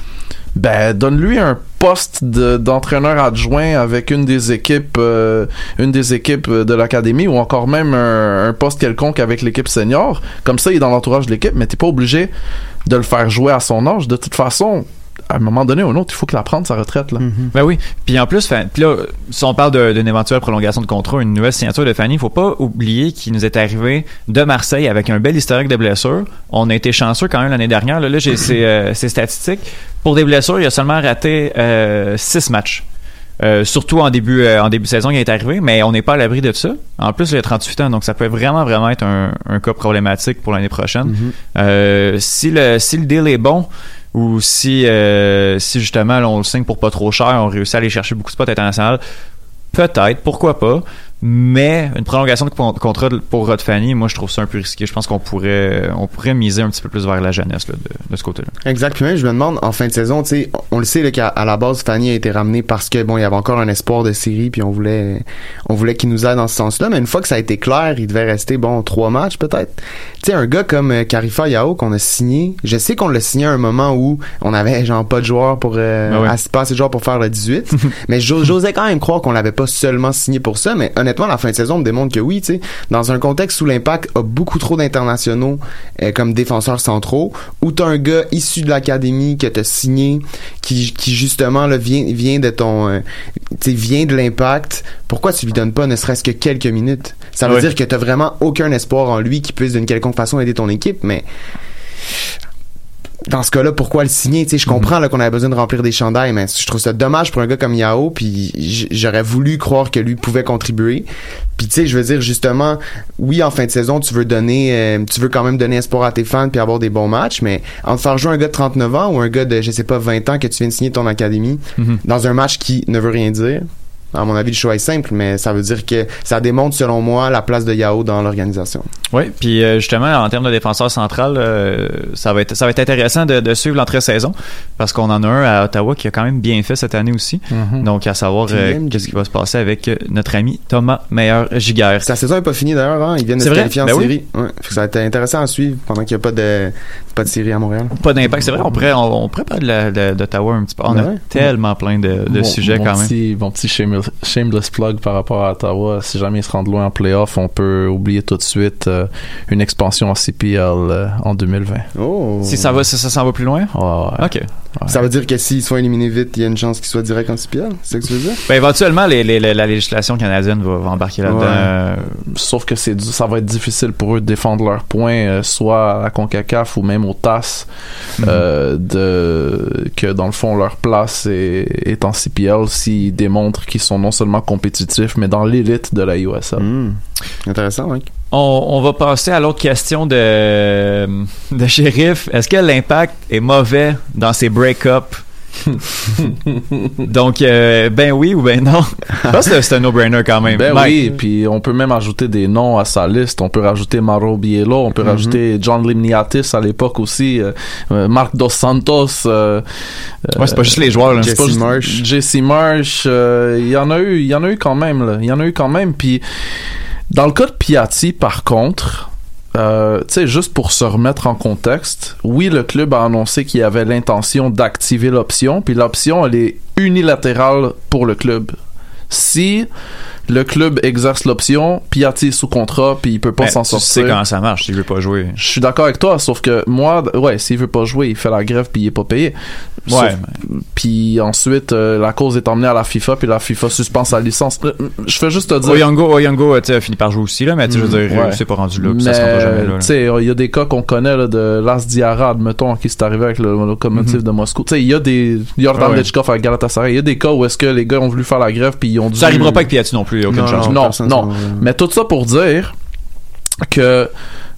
ben donne-lui un poste de- d'entraîneur adjoint avec une des équipes, euh, une des équipes de l'académie ou encore même un, un poste quelconque avec l'équipe senior. Comme ça il est dans l'entourage de l'équipe, mais t'es pas obligé de le faire jouer à son âge. De toute façon, à un moment donné ou un autre, il faut qu'il apprenne sa retraite là. Ben oui. Puis en plus, fin- puis là, si on parle de- d'une éventuelle prolongation de contrat, une nouvelle signature de Fanny, il faut pas oublier qu'il nous est arrivé de Marseille avec un bel historique de blessures. On a été chanceux quand même l'année dernière. Là, là j'ai ses, euh, statistiques. Pour des blessures, il a seulement raté euh, six matchs. Euh, surtout en début euh, en début de saison il est arrivé mais on n'est pas à l'abri de ça. En plus il a 38 ans donc ça peut vraiment vraiment être un, un cas problématique pour l'année prochaine. Euh, si le si le deal est bon ou si si justement là, on le signe pour pas trop cher, on réussit à aller chercher beaucoup de spots internationaux, peut-être, pourquoi pas. Mais une prolongation de con- contrat pour Rod Fanny, moi je trouve ça un peu risqué. Je pense qu'on pourrait on pourrait miser un petit peu plus vers la jeunesse là, de, de ce côté-là. Exact. Puis même, je me demande, en fin de saison, tu sais, on le sait là, qu'à la base, Fanny a été ramenée parce que bon, il y avait encore un espoir de série, puis on voulait, on voulait qu'il nous aide dans ce sens-là. Mais une fois que ça a été clair, il devait rester bon trois matchs peut-être. Tu sais, un gars comme euh, Karifa Yao qu'on a signé, je sais qu'on l'a signé à un moment où on avait genre pas de joueurs pour, euh, oui. assez- pas assez de joueurs pour faire le 18. [laughs] mais j'o- j'osais quand même croire qu'on l'avait pas seulement signé pour ça. Mais honnêtement, la fin de saison me démontre que oui, tu sais, dans un contexte où l'impact a beaucoup trop d'internationaux euh, comme défenseurs centraux, où t'as un gars issu de l'académie que t'as signé, qui, qui justement là, vient, vient de ton, euh, tu sais, vient de l'impact, pourquoi tu lui donnes pas ne serait-ce que quelques minutes? Ça veut Ouais. dire que t'as vraiment aucun espoir en lui qui puisse d'une quelconque façon aider ton équipe, mais dans ce cas-là, pourquoi le signer? Tu sais, je comprends là, qu'on avait besoin de remplir des chandails, mais je trouve ça dommage pour un gars comme Yao, puis j'aurais voulu croire que lui pouvait contribuer. Puis tu sais, je veux dire justement, oui, en fin de saison, tu veux donner, euh, tu veux quand même donner espoir à tes fans puis avoir des bons matchs, mais entre faire jouer un gars de 39 ans ou un gars de, je sais pas, 20 ans que tu viens de signer ton académie Mhm. dans un match qui ne veut rien dire. À mon avis, le choix est simple, mais ça veut dire que ça démontre, selon moi, la place de Yao dans l'organisation. Oui, puis euh, justement, en termes de défenseur central, euh, ça va être ça va être intéressant de, de suivre l'entrée-saison parce qu'on en a un à Ottawa qui a quand même bien fait cette année aussi. Mhm. Donc, à savoir euh, qu'est-ce qui va se passer avec notre ami Thomas Meyer-Giguère. Sa saison est pas finie d'ailleurs, hein. Ils viennent de se qualifier en Ben oui. série. Ouais. Ça va être intéressant à suivre pendant qu'il n'y a pas de, pas de série à Montréal. Pas d'impact, c'est vrai. On pourrait, on, on pourrait parler de la- de- d'Ottawa un petit peu. On Ben a ouais. tellement plein de, de Mon- sujets mon quand même. petit, Mon petit shameless, shameless plug par rapport à Ottawa. Si jamais ils se rendent loin en playoff, on peut oublier tout de suite euh, une expansion en CPL euh, en 2020. Oh. Si ça va, si ça s'en va plus loin? Ouais, ouais. Ok. Ça veut dire que s'ils sont éliminés vite, il y a une chance qu'ils soient direct en CPL? C'est ça que tu veux dire? Ben, éventuellement, les, les- la législation canadienne va, va embarquer là-dedans. Ouais. Euh, Sauf que c'est du- ça va être difficile pour eux de défendre leurs points, euh, soit à la CONCACAF ou même au TAS, Mhm. euh, de, que dans le fond leur place est, est en CPL s'ils démontrent qu'ils sont non seulement compétitifs, mais dans l'élite de la USL. Hmm. Intéressant, Mike. On, on va passer à l'autre question de, de shérif. Est-ce que l'impact est mauvais dans ses break-ups [laughs] Donc, euh, ben oui ou ben non? [laughs] Je pense que c'est un no-brainer quand même. Ben Mike. oui, puis on peut même ajouter des noms à sa liste. On peut rajouter Mauro Biello, on peut Mhm. rajouter John Limniatis à l'époque aussi, euh, euh, Marc Dos Santos. euh, Ouais, c'est pas juste les joueurs, là. pas Jesse juste- Marsh. Jesse Marsh, euh, il y en a eu, il y en a eu quand même là. Il y en a eu quand même. Puis dans le cas de Piatti, par contre. Euh, tu sais, juste pour se remettre en contexte, oui, le club a annoncé qu'il avait l'intention d'activer l'option, puis l'option, elle est unilatérale pour le club. Si le club exerce l'option, Piatti est sous contrat, puis il peut pas Ben, s'en tu sortir. sais comment ça marche s'il veut pas jouer. Je suis d'accord avec toi, sauf que moi, ouais, s'il veut pas jouer, il fait la grève puis il est pas payé. Sauf- Ouais. Puis ensuite, euh, la cause est emmenée à la FIFA puis la FIFA suspend sa licence. Euh, Je fais juste te dire. Tu sais, a fini par jouer aussi, là, mais tu je veux dire, Ouais. c'est pas rendu là, puis ça se rendra jamais là. tu sais, il y a des cas qu'on connaît là, de Las Diarra, admettons, à qui c'est arrivé avec le locomotive de Moscou. Tu sais, il y a des Mhm. Ouais, ouais. Lechkov avec Galatasaray. Il y a des cas où est-ce que les gars ont voulu faire la grève puis ils ont dû. Ça arrivera pas avec Piatti non plus, a aucune Non, chance. Non, non. Mais tout ça pour dire que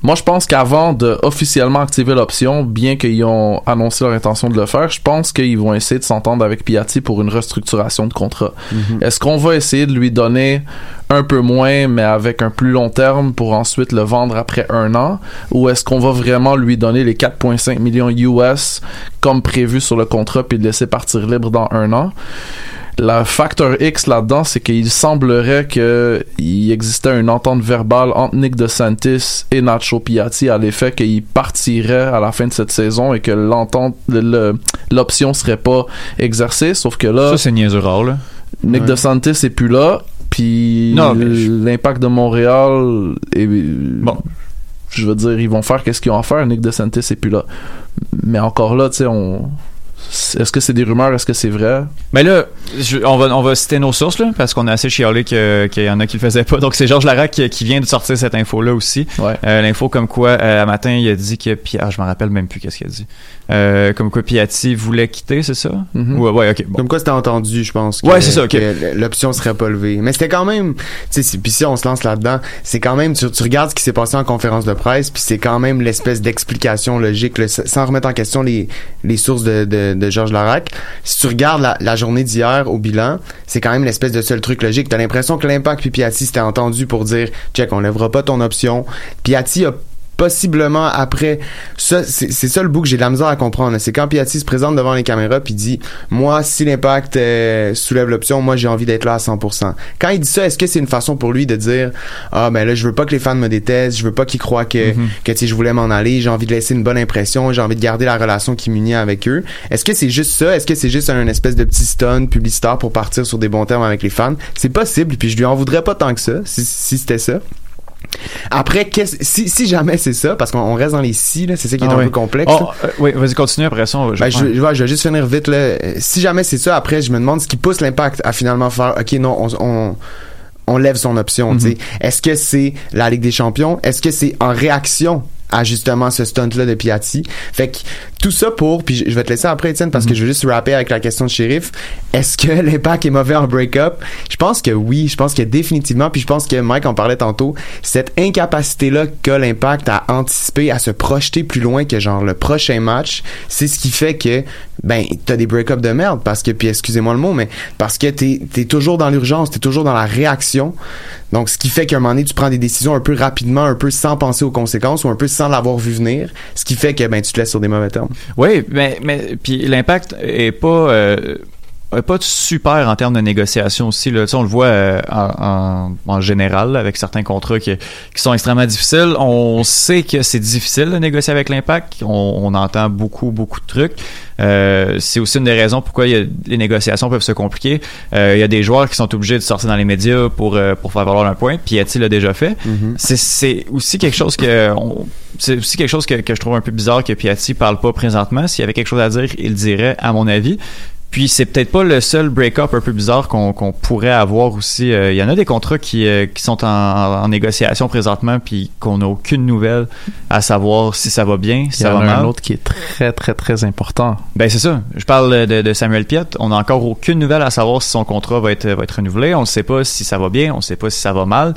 moi, je pense qu'avant de officiellement activer l'option, bien qu'ils ont annoncé leur intention de le faire, je pense qu'ils vont essayer de s'entendre avec Piatti pour une restructuration de contrat. Est-ce qu'on va essayer de lui donner un peu moins, mais avec un plus long terme pour ensuite le vendre après un an? Ou est-ce qu'on va vraiment lui donner les 4,5 millions US comme prévu sur le contrat puis le laisser partir libre dans un an? La facteur X là-dedans, c'est qu'il semblerait que il existait une entente verbale entre Nick DeSantis et Nacho Piatti à l'effet qu'il partirait à la fin de cette saison et que l'entente, le- le- l'option serait pas exercée. Sauf que là, Ça, c'est niaiseux rare, là. Nick Ouais. DeSantis est plus là, puis l'impact de Montréal est bon. Je veux dire, ils vont faire qu'est-ce qu'ils ont à faire. Nick DeSantis est plus là, mais encore là, tu sais, on est-ce que c'est des rumeurs, est-ce que c'est vrai? Mais là, je- on, va, on va citer nos sources, là, parce qu'on a assez chialé que- qu'il y en a qui le faisaient pas. Donc, c'est Georges Larac qui, qui vient de sortir cette info-là aussi. Ouais. Euh, L'info comme quoi, euh, un matin, il a dit que... Pi- Ah, je me rappelle même plus qu'est-ce qu'il a dit. Euh, comme quoi Piatti voulait quitter, c'est ça? Mhm. Ouais, ouais, ok. Bon. Comme quoi c'était entendu, je pense. que- Ouais, c'est ça, ok. l'option serait pas levée. Mais c'était quand même, tu sais, puis si on se lance là-dedans, c'est quand même, tu, tu regardes ce qui s'est passé en conférence de presse, puis c'est quand même l'espèce d'explication logique, là, sans remettre en question les, les sources de, de, de Georges Larac. Si tu regardes la, la journée d'hier au bilan, c'est quand même l'espèce de seul truc logique. T'as l'impression que l'impact puis Piatti s'était entendu pour dire, check, on lèvera pas ton option. Piatti a possiblement après. Ça c'est ça le bout que j'ai de la misère à comprendre c'est quand Piatti se présente devant les caméras puis dit moi si l'impact euh, soulève l'option moi j'ai envie d'être là à 100% quand il dit ça est-ce que c'est une façon pour lui de dire ah ben là je veux pas que les fans me détestent je veux pas qu'ils croient que que tu je voulais m'en aller j'ai envie de laisser une bonne impression j'ai envie de garder la relation qui m'unit avec eux. Est-ce que c'est juste ça? Est-ce que c'est juste un espèce de petit stun publicitaire pour partir sur des bons termes avec les fans? C'est possible puis je lui en voudrais pas tant que ça si, si c'était ça après, si, si jamais c'est ça, parce qu'on on reste dans les si, c'est ça qui est Ah un peu complexe. Oh, euh, oui, vas-y, continue après ça. on va- je Ben, je, je, ouais, je vais juste finir vite là. Si jamais c'est ça, après, je me demande ce qui pousse l'impact à finalement faire. Ok, non, on, on, on lève son option. tu sais. Est-ce que c'est la Ligue des Champions? Est-ce que c'est en réaction à justement ce stunt-là de Piatti? Fait que tout ça pour, puis je vais te laisser après Étienne parce que je veux juste rapper avec la question de shérif. Est-ce que [laughs] l'impact est mauvais en break-up? Je pense que oui, je pense que définitivement, puis je pense que Mike en parlait tantôt, cette incapacité-là qu'a l'impact à anticiper, à se projeter plus loin que genre le prochain match, c'est ce qui fait que ben t'as des break-up de merde parce que puis excusez-moi le mot mais parce que t'es t'es toujours dans l'urgence t'es toujours dans la réaction donc ce qui fait qu'à un moment donné tu prends des décisions un peu rapidement un peu sans penser aux conséquences ou un peu sans l'avoir vu venir ce qui fait que ben tu te laisses sur des mauvais termes Oui, mais, mais puis l'impact est pas euh, pas super en termes de négociation aussi. Là. Tu sais, on le voit euh, en, en, en général là, avec certains contrats qui, qui sont extrêmement difficiles. On sait que c'est difficile de négocier avec l'impact. On, on entend beaucoup, beaucoup de trucs. Euh, c'est aussi une des raisons pourquoi il y a, les négociations peuvent se compliquer. Euh, il y a des joueurs qui sont obligés de sortir dans les médias pour, euh, pour faire valoir un point. Puis a-t-il l'a déjà fait. C'est- C'est aussi quelque chose que on- c'est aussi quelque chose que, que je trouve un peu bizarre que Piatti parle pas présentement. S'il y avait quelque chose à dire, il le dirait, à mon avis. Puis c'est peut-être pas le seul break-up un peu bizarre qu'on pourrait avoir aussi. Euh, Il y en a des contrats qui, euh, qui sont en, en négociation présentement, puis qu'on n'a aucune nouvelle à savoir si ça va bien, si Il y ça en va a mal. un autre qui est très, très, très important. Ben c'est ça. Je parle de, de Samuel Piet. On n'a encore aucune nouvelle à savoir si son contrat va être, va être renouvelé. On ne sait pas si ça va bien. On ne sait pas si ça va mal.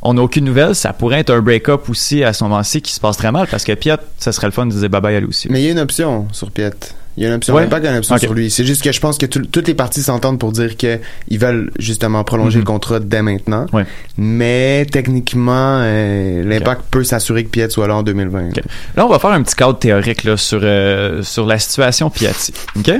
On n'a aucune nouvelle. Ça pourrait être un break-up aussi à ce moment-ci qui se passe très mal parce que Piet, ça serait le fun de dire bye bye à lui aussi. mais il y a une option sur Piet Il y a une option Ouais. d'impact et une option sur lui. C'est juste que je pense que tout- toutes les parties s'entendent pour dire que ils veulent justement prolonger Mhm. le contrat dès maintenant. Ouais. Mais techniquement, euh, l'impact peut s'assurer que Piet soit là en 2020. Ok. Là, on va faire un petit cadre théorique là, sur, euh, sur la situation Piatti. OK?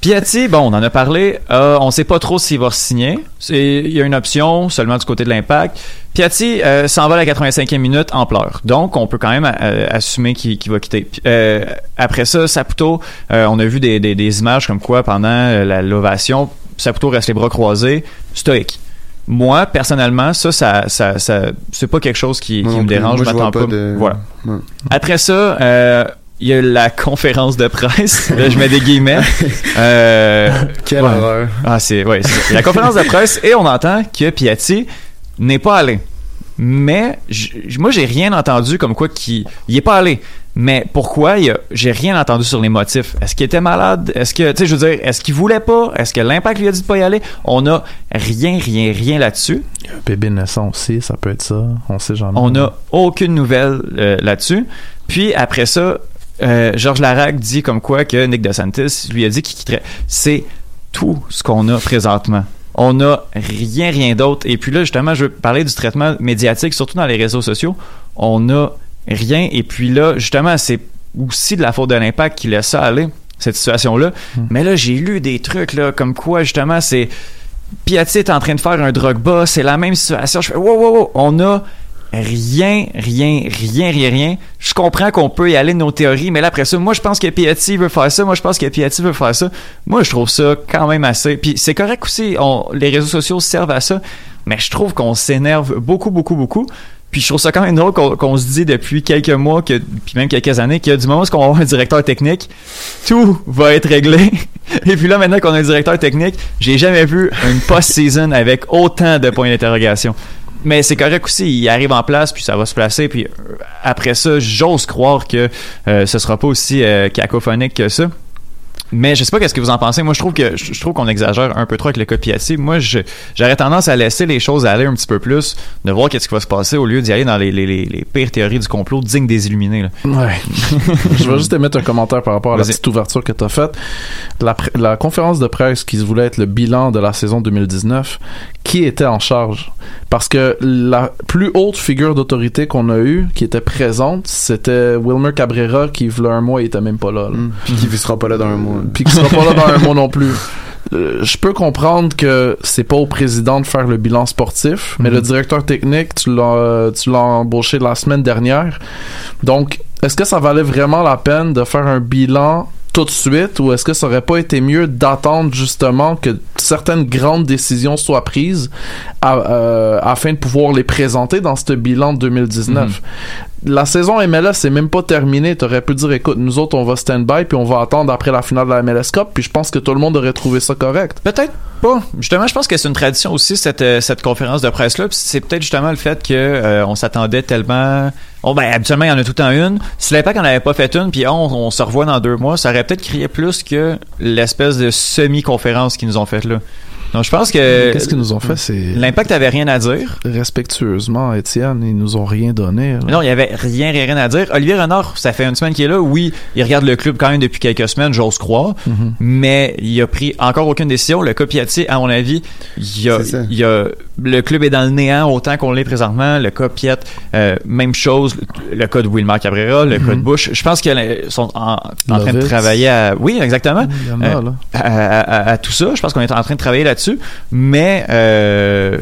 Piatti, bon, on en a parlé. Euh, on sait pas trop s'il va signer. Il y a une option seulement du côté de l'impact. Piatti euh, s'en va à la 85e minute en pleurs. Donc, on peut quand même euh, assumer qu'il va quitter. Euh, après ça, Saputo, euh, on a vu des, des, des images comme quoi pendant la l'ovation, Saputo reste les bras croisés, stoïque. Moi, personnellement, ça, ça, ça, ça c'est pas quelque chose qui, me dérange. Moi, je pas de- Voilà. Ouais. Après ça, euh, il y a la conférence de presse. Là, je mets des guillemets. [laughs] Euh, Quelle ouais. horreur. Ah, c'est, ouais, c'est la conférence de presse et on entend que Piatti n'est pas allé. Mais j- moi, j'ai rien entendu comme quoi qu'il il est pas allé. Mais pourquoi il a- j'ai rien entendu sur les motifs? Est-ce qu'il était malade? Est-ce que, tu sais, je veux dire, est-ce qu'il voulait pas? Est-ce que l'impact lui a dit de pas y aller? On a rien, rien, rien là-dessus. Un bébé naissant aussi, ça peut être ça. On sait jamais. On n'a aucune nouvelle euh, là-dessus. Puis après ça, euh, Georges Larac dit comme quoi que Nick DeSantis lui a dit qu'il quitterait. C'est tout ce qu'on a présentement. On n'a rien, rien d'autre. Et puis là, justement, je veux parler du traitement médiatique, surtout dans les réseaux sociaux. On n'a rien. Et puis là, justement, c'est aussi de la faute de l'impact qui laisse ça aller, cette situation-là. Mais là, j'ai lu des trucs, là, comme quoi, justement, c'est... Piatti est en train de faire un drug bas, c'est la même situation. Je fais, wow, wow, wow, on a rien, rien, rien, rien, rien. Je comprends qu'on peut y aller de nos théories, mais là, après ça, moi, je pense que Piatti veut faire ça, moi, je pense que Piatti veut faire ça. Moi, je trouve ça quand même assez. Puis c'est correct aussi, les réseaux sociaux servent à ça, mais je trouve qu'on s'énerve beaucoup, beaucoup, beaucoup. Puis je trouve ça quand même drôle qu'on qu'on se dit depuis quelques mois, que, puis même quelques années, que du moment où on va avoir un directeur technique, tout va être réglé. [laughs] Et puis là, maintenant qu'on a un directeur technique, j'ai jamais vu une post-season avec autant de points d'interrogation. Mais c'est correct aussi, il arrive en place, puis ça va se placer, puis euh, après ça, j'ose croire que euh, ce sera pas aussi euh, cacophonique que ça. Mais je sais pas qu'est-ce que vous en pensez. Moi, je trouve que je je trouve qu'on exagère un peu trop avec le cas Piatti. Moi, j'aurais tendance à laisser les choses aller un petit peu plus, de voir qu'est-ce qui va se passer au lieu d'y aller dans les, les, les, les pires théories du complot dignes des illuminés. là. Ouais. je vais juste émettre un commentaire par rapport à la petite ouverture que tu as faite. La, pr- la conférence de presse qui se voulait être le bilan de la saison 2019, qui était en charge? Parce que la plus haute figure d'autorité qu'on a eue, qui était présente, c'était Wilmer Cabrera, qui, il un mois, il était même pas là. là. Mm. Puis qui ne sera pas là dans un mois. Puis qui sera pas là dans un mois non plus. Euh, je peux comprendre que c'est pas au président de faire le bilan sportif, mais Mhm. le directeur technique, tu l'as, tu l'as embauché la semaine dernière. Donc, est-ce que ça valait vraiment la peine de faire un bilan tout de suite ou est-ce que ça aurait pas été mieux d'attendre justement que certaines grandes décisions soient prises à- euh, afin de pouvoir les présenter dans ce bilan de 2019? La saison MLS c'est même pas terminée. T'aurais pu dire, écoute, nous autres, on va stand-by puis on va attendre après la finale de la MLS Cup. Puis je pense que tout le monde aurait trouvé ça correct. Peut-être pas. Justement, je pense que c'est une tradition aussi cette euh, cette conférence de presse là. C'est peut-être justement le fait que euh, on s'attendait tellement. Oh ben habituellement il y en a tout le temps une. Si l'impact en avait pas fait une, puis on, on se revoit dans deux mois, ça aurait peut-être crié plus que l'espèce de semi-conférence qu'ils nous ont faite là. Donc je pense que Qu'est-ce qu'ils nous ont fait? C'est l'impact avait rien à dire. respectueusement, Étienne, ils nous ont rien donné. là. Non, il y avait rien, rien, rien à dire. Olivier Renard, ça fait une semaine qu'il est là. Oui, il regarde le club quand même depuis quelques semaines, j'ose croire. Mhm. Mais il a pris encore aucune décision. Le Piatti, à mon avis, il a, il y a, le club est dans le néant autant qu'on l'est présentement. Le cas Piat, euh, même chose. Le, cas de Wilmar Cabrera, le cas de Bush. Je pense qu'ils sont en, en train de travailler à, oui, exactement. Il y en a, Euh, là. à, à- à- à tout ça. Je pense qu'on est en train de travailler là-dessus. Mais euh,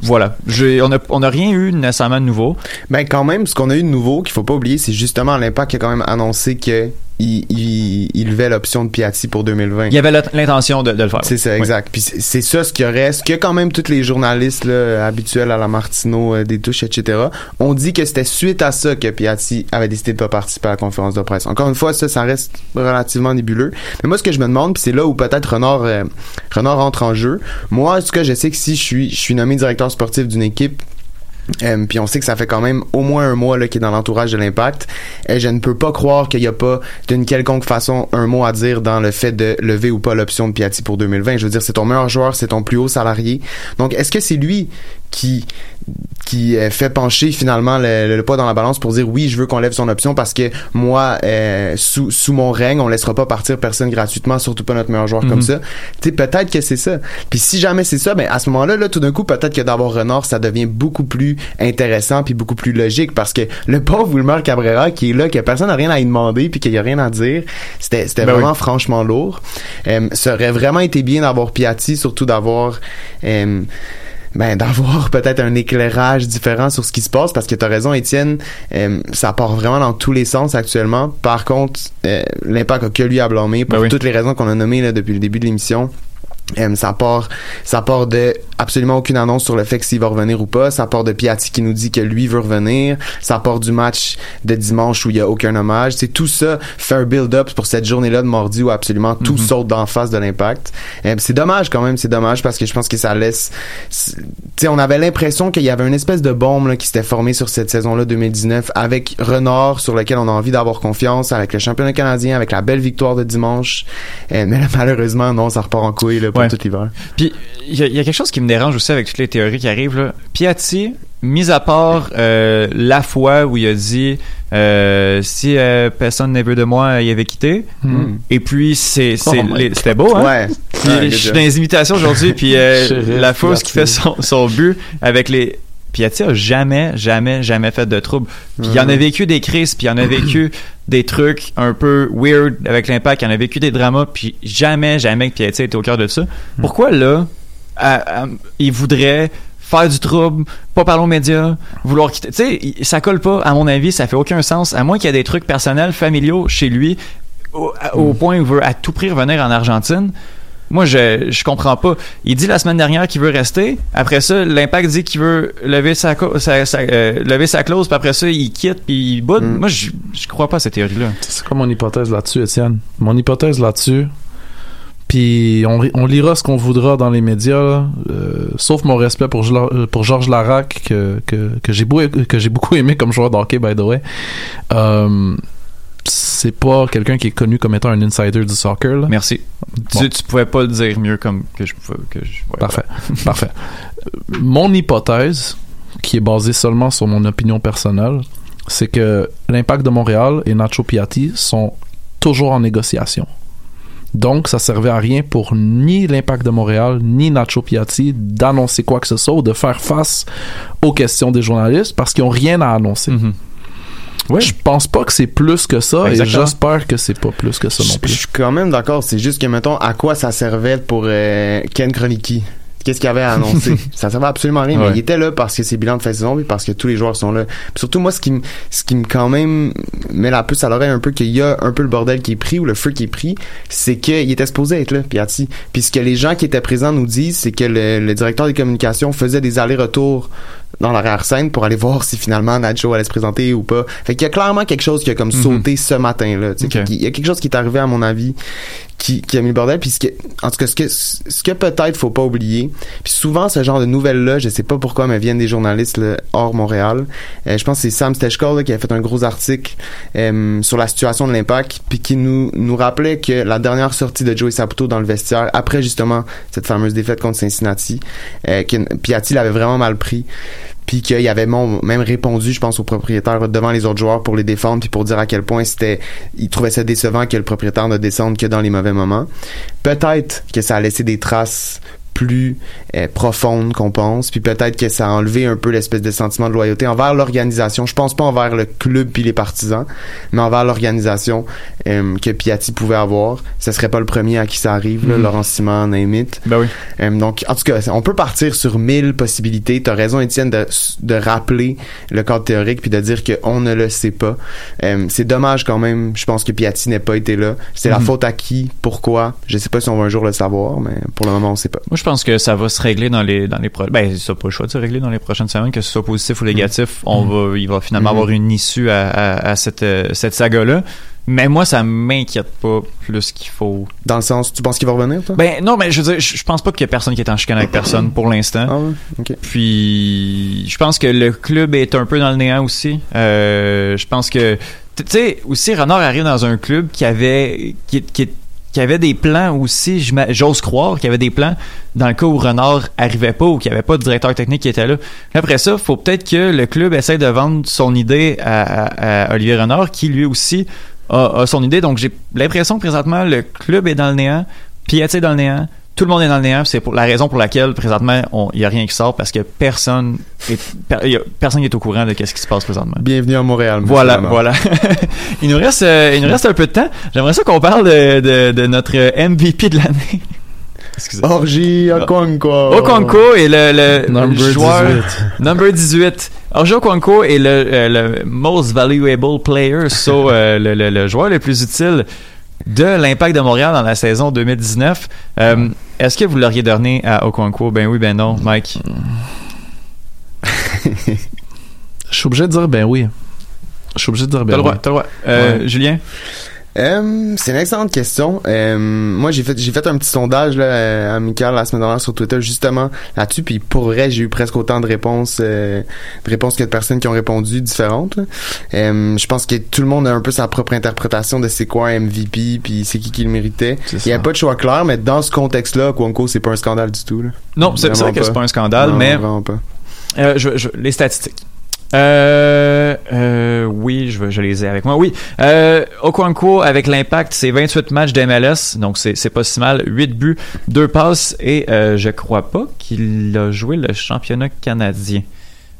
voilà, on n'a on a rien eu nécessairement de nouveau. Ben quand même, ce qu'on a eu de nouveau, qu'il faut pas oublier, c'est justement l'impact qui a quand même annoncé que il, il, il levait l'option de Piatti pour 2020. Il avait l'intention de, de le faire. C'est ça, exact. Puis c'est ça ce qui reste, que quand même tous les journalistes là, habituels à la Martineau, euh, des touches, etc., ont dit que c'était suite à ça que Piatti avait décidé de pas participer à la conférence de presse. Encore une fois, ça, ça reste relativement nébuleux. Mais moi, ce que je me demande, puis c'est là où peut-être Renard, euh, Renard entre en jeu. Moi, en tout cas, je sais que si je suis, je suis nommé directeur sportif d'une équipe, euh, on sait que ça fait quand même au moins un mois là, qu'il est dans l'entourage de l'impact. Et je ne peux pas croire qu'il n'y a pas d'une quelconque façon un mot à dire dans le fait de lever ou pas l'option de Piatti pour 2020. Je veux dire, c'est ton meilleur joueur, c'est ton plus haut salarié. Donc, est-ce que c'est lui qui qui euh, fait pencher finalement le, le poids dans la balance pour dire oui, je veux qu'on lève son option parce que moi, euh, sous, sous mon règne, on laissera pas partir personne gratuitement, surtout pas notre meilleur joueur Mhm. comme ça. Tu sais, peut-être que c'est ça. Puis si jamais c'est ça, ben à ce moment-là, là, tout d'un coup, peut-être que d'avoir Renard, ça devient beaucoup plus intéressant puis beaucoup plus logique parce que le [laughs] pauvre Wilmer Cabrera qui est là, que personne n'a rien à lui demander puis qu'il y a rien à dire, c'était c'était Ben vraiment oui. franchement lourd. Euh, ça aurait vraiment été bien d'avoir Piatti, surtout d'avoir euh, ben d'avoir peut-être un éclairage différent sur ce qui se passe parce que tu as raison Étienne euh, ça part vraiment dans tous les sens actuellement par contre euh, l'impact a que lui à blâmer pour Ben oui. toutes les raisons qu'on a nommées là, depuis le début de l'émission Euh, ça part ça part de absolument aucune annonce sur le fait que s'il va revenir ou pas. Ça part de Piatti qui nous dit que lui veut revenir. Ça part du match de dimanche où il y a aucun hommage. C'est tout ça fait un build-up pour cette journée-là de mardi où absolument tout Mhm. saute d'en face de l'impact. Euh, c'est dommage quand même c'est dommage parce que je pense que ça laisse tu sais on avait l'impression qu'il y avait une espèce de bombe là, qui s'était formée sur cette saison-là 2019 avec Renard sur lequel on a envie d'avoir confiance avec le championnat canadien avec la belle victoire de dimanche. Euh, mais là, malheureusement non ça repart en couille là, pour Ouais. tout l'hiver Puis il y, a- il y a quelque chose qui me dérange aussi avec toutes les théories qui arrivent là. Piatti, mis à part euh, la fois où il a dit euh, si euh, personne ne veut de moi, il avait quitté. Hmm. Et puis c'est Oh c'était beau hein? ouais Puis Ouais, je suis dans les imitations aujourd'hui puis euh, [laughs] la fausse qui fait son, son but avec les Piatti a jamais jamais jamais fait de trouble. Puis il en a vécu des crises, puis il en a vécu [clears throat] des trucs un peu weird avec l'impact, il en a vécu des dramas, puis jamais jamais que Piatti était au cœur de ça. Pourquoi là à- à- il voudrait faire du trouble, pas parler aux médias, vouloir quitter? Tu sais, ça colle pas, à mon avis, ça fait aucun sens, à moins qu'il y ait des trucs personnels, familiaux chez lui, au, au point où il veut à tout prix revenir en Argentine. Moi, je, je comprends pas. Il dit la semaine dernière qu'il veut rester. Après ça, l'impact dit qu'il veut lever sa, sa, sa- euh, lever sa clause. Puis après ça, il quitte puis il boude. Mm. Moi, je, je crois pas à cette théorie-là. C'est quoi mon hypothèse là-dessus, Étienne? Mon hypothèse là-dessus, puis on, ri- on lira ce qu'on voudra dans les médias, là, euh, sauf mon respect pour, pour Georges Larac, que, que, que j'ai beau- que j'ai beaucoup aimé comme joueur d'hockey, by the way. Euh, c'est pas quelqu'un qui est connu comme étant un insider du soccer. Là. Merci. Bon. Tu, tu pouvais pas le dire mieux comme que je pouvais. Que je, ouais. Parfait. [laughs] Parfait. Mon hypothèse, qui est basée seulement sur mon opinion personnelle, c'est que l'impact de Montréal et Nacho Piatti sont toujours en négociation. Donc, ça servait à rien pour ni l'impact de Montréal, ni Nacho Piatti d'annoncer quoi que ce soit ou de faire face aux questions des journalistes parce qu'ils ont rien à annoncer. Mhm. Ouais. Je pense pas que c'est plus que ça Exactement. et j'espère que c'est pas plus que ça non Je je plus. suis quand même d'accord. C'est juste que, mettons, à quoi ça servait pour euh, Ken Kroenke? Qu'est-ce qu'il avait à annoncer? [laughs] ça servait absolument à rien, Ouais. mais il était là parce que c'est bilan de fin de saison puis parce que tous les joueurs sont là. Puis surtout, moi, ce qui me, ce qui me quand même met la puce à l'oreille un peu qu'il y a un peu le bordel qui est pris ou le feu qui est pris, c'est qu'il était supposé être là, Piatti. Puis ce que les gens qui étaient présents nous disent, c'est que le, le directeur des communications faisait des allers-retours dans l'arrière-scène pour aller voir si finalement Nacho allait se présenter ou pas. Fait qu'il y a clairement quelque chose qui a comme Mhm. sauté ce matin-là. tu sais. Ok. Fait qu'il y a quelque chose qui est arrivé à mon avis qui, qui a mis le bordel. Puis ce que, en tout cas, ce que, ce que peut-être faut pas oublier, puis souvent ce genre de nouvelles-là, je sais pas pourquoi, mais viennent des journalistes là, hors Montréal. Euh, je pense que c'est Sam Stechko là, qui a fait un gros article euh, sur la situation de l'impact, puis qui nous, nous rappelait que la dernière sortie de Joey Saputo dans le vestiaire, après justement cette fameuse défaite contre Cincinnati, euh, que Piatti l'avait vraiment mal pris puis qu'il avait même répondu, je pense, au propriétaire devant les autres joueurs pour les défendre, puis pour dire à quel point c'était, il trouvait ça décevant que le propriétaire ne descende que dans les mauvais moments. Peut-être que ça a laissé des traces plus euh, profondes qu'on pense, puis peut-être que ça a enlevé un peu l'espèce de sentiment de loyauté envers l'organisation. Je pense pas envers le club puis les partisans, mais envers l'organisation euh, que Piatti pouvait avoir. Ce serait pas le premier à qui ça arrive, là, Mhm. Laurent Simon, name it. Ben oui. Euh, donc, en tout cas, on peut partir sur mille possibilités. T'as raison, Étienne, de, de rappeler le cadre théorique puis de dire qu'on ne le sait pas. C'est dommage quand même. Je pense que Piatti n'ait pas été là. C'est la Mhm. faute à qui? Pourquoi? Je sais pas si on va un jour le savoir, mais pour le moment, on sait pas. Moi, je pense que ça va se régler dans les dans les pro- ben ça pas le choix de se régler dans les prochaines semaines que ce soit positif ou négatif on va il va finalement Mhm. avoir une issue à, à, à cette euh, cette saga là mais moi ça m'inquiète pas plus qu'il faut. Dans le sens, tu penses qu'il va revenir, toi? ben non mais je veux dire je je pense pas qu'il y a personne qui est en chicane avec personne pour l'instant. Ah puis je pense que le club est un peu dans le néant aussi. Euh, je pense que tu sais aussi Renard arrive dans un club qui avait qui, qui, qu'il y avait des plans aussi, j'ose croire qu'il y avait des plans dans le cas où Renard arrivait pas ou qu'il n'y avait pas de directeur technique qui était là. Après ça, faut peut-être que le club essaie de vendre son idée à, Olivier Renard, qui lui aussi a, a son idée. Donc j'ai l'impression que présentement le club est dans le néant, Piatti est dans le néant, tout le monde est dans le néant. C'est pour la raison pour laquelle présentement il y a rien qui sort parce que personne est, per- il y a- personne n'est au courant de qu'est-ce qui se passe présentement. Bienvenue à Montréal. monsieur Voilà, voilà. [laughs] il nous reste, euh, il nous reste un peu de temps. J'aimerais ça qu'on parle de, de, de notre MVP de l'année. [laughs] Excusez. Orgi Okonkwo. Okonkwo est le, le Number joueur 18. number 18. Orji Okonkwo est le, euh, le most valuable player, so euh, le, le, le joueur le plus utile de l'Impact de Montréal dans la saison 2019. Euh, Est-ce que vous l'auriez donné à Okonkwo? Ben oui, ben non, Mike. [laughs] Je suis obligé de dire ben oui. Je suis obligé de dire ben T'as le droit, oui. t'as le droit. Euh, Ouais. Julien? Euh, c'est une excellente question. Euh, moi, j'ai fait j'ai fait un petit sondage là, euh, amical la semaine dernière sur Twitter justement là-dessus. Puis pour vrai, j'ai eu presque autant de réponses, euh, de réponses que de personnes qui ont répondu différentes. Euh, je pense que tout le monde a un peu sa propre interprétation de c'est quoi un MVP, puis c'est qui qui le méritait. Il n'y a pas de choix clair, mais dans ce contexte-là, Kwanko, c'est pas un scandale du tout. Là. Non, c'est vrai Vraiment que c'est pas. pas un scandale, Non, mais vraiment pas. Euh, je, je- les statistiques. Euh, euh, oui, je, je les ai avec moi. Oui, euh, Okonkwo avec l'impact, c'est 28 matchs d'MLS, donc c'est pas si mal. 8 buts, 2 passes et euh, je crois pas qu'il a joué le championnat canadien.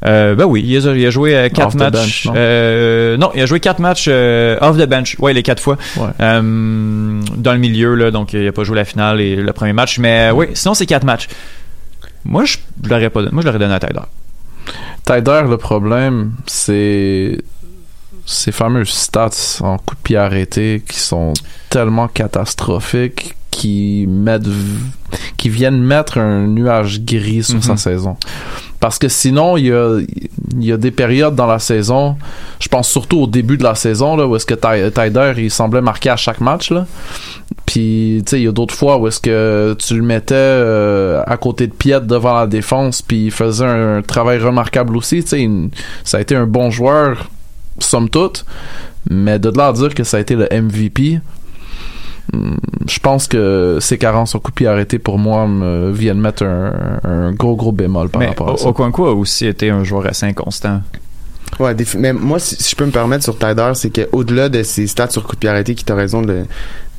Euh, ben oui, il a, il a joué 4 Off the matchs. bench, non? euh, non, il a joué 4 matchs euh, off the bench. Ouais, les 4 fois. Ouais. Euh, dans le milieu, là, donc il a pas joué la finale et le premier match. Mais euh, oui, sinon c'est 4 matchs. Moi, je l'aurais pas donné. Moi, je l'aurais donné à Tyler. Tyler, le problème, c'est ces fameux stats en coup de pied arrêté qui sont tellement catastrophiques qui mettent qui viennent mettre un nuage gris sur Mhm. sa saison. Parce que sinon, il y a, des périodes dans la saison, je pense surtout au début de la saison, là, où est-ce que Tyler, il semblait marquer à chaque match, là. Puis, tu sais, il y a d'autres fois où est-ce que tu le mettais euh, à côté de Piet devant la défense, puis il faisait un, travail remarquable aussi. Tu sais, ça a été un bon joueur, somme toute. Mais de là à dire que ça a été le MVP, je pense que ses carences au coup de pied arrêté pour moi me viennent mettre un, un gros gros bémol par Mais rapport à ça. Okonkwo a aussi été un joueur assez inconstant. Ouais, mais moi, si, si je peux me permettre sur Tyler, c'est que au-delà de ses stats sur coup de pied arrêté, qui t'as raison de,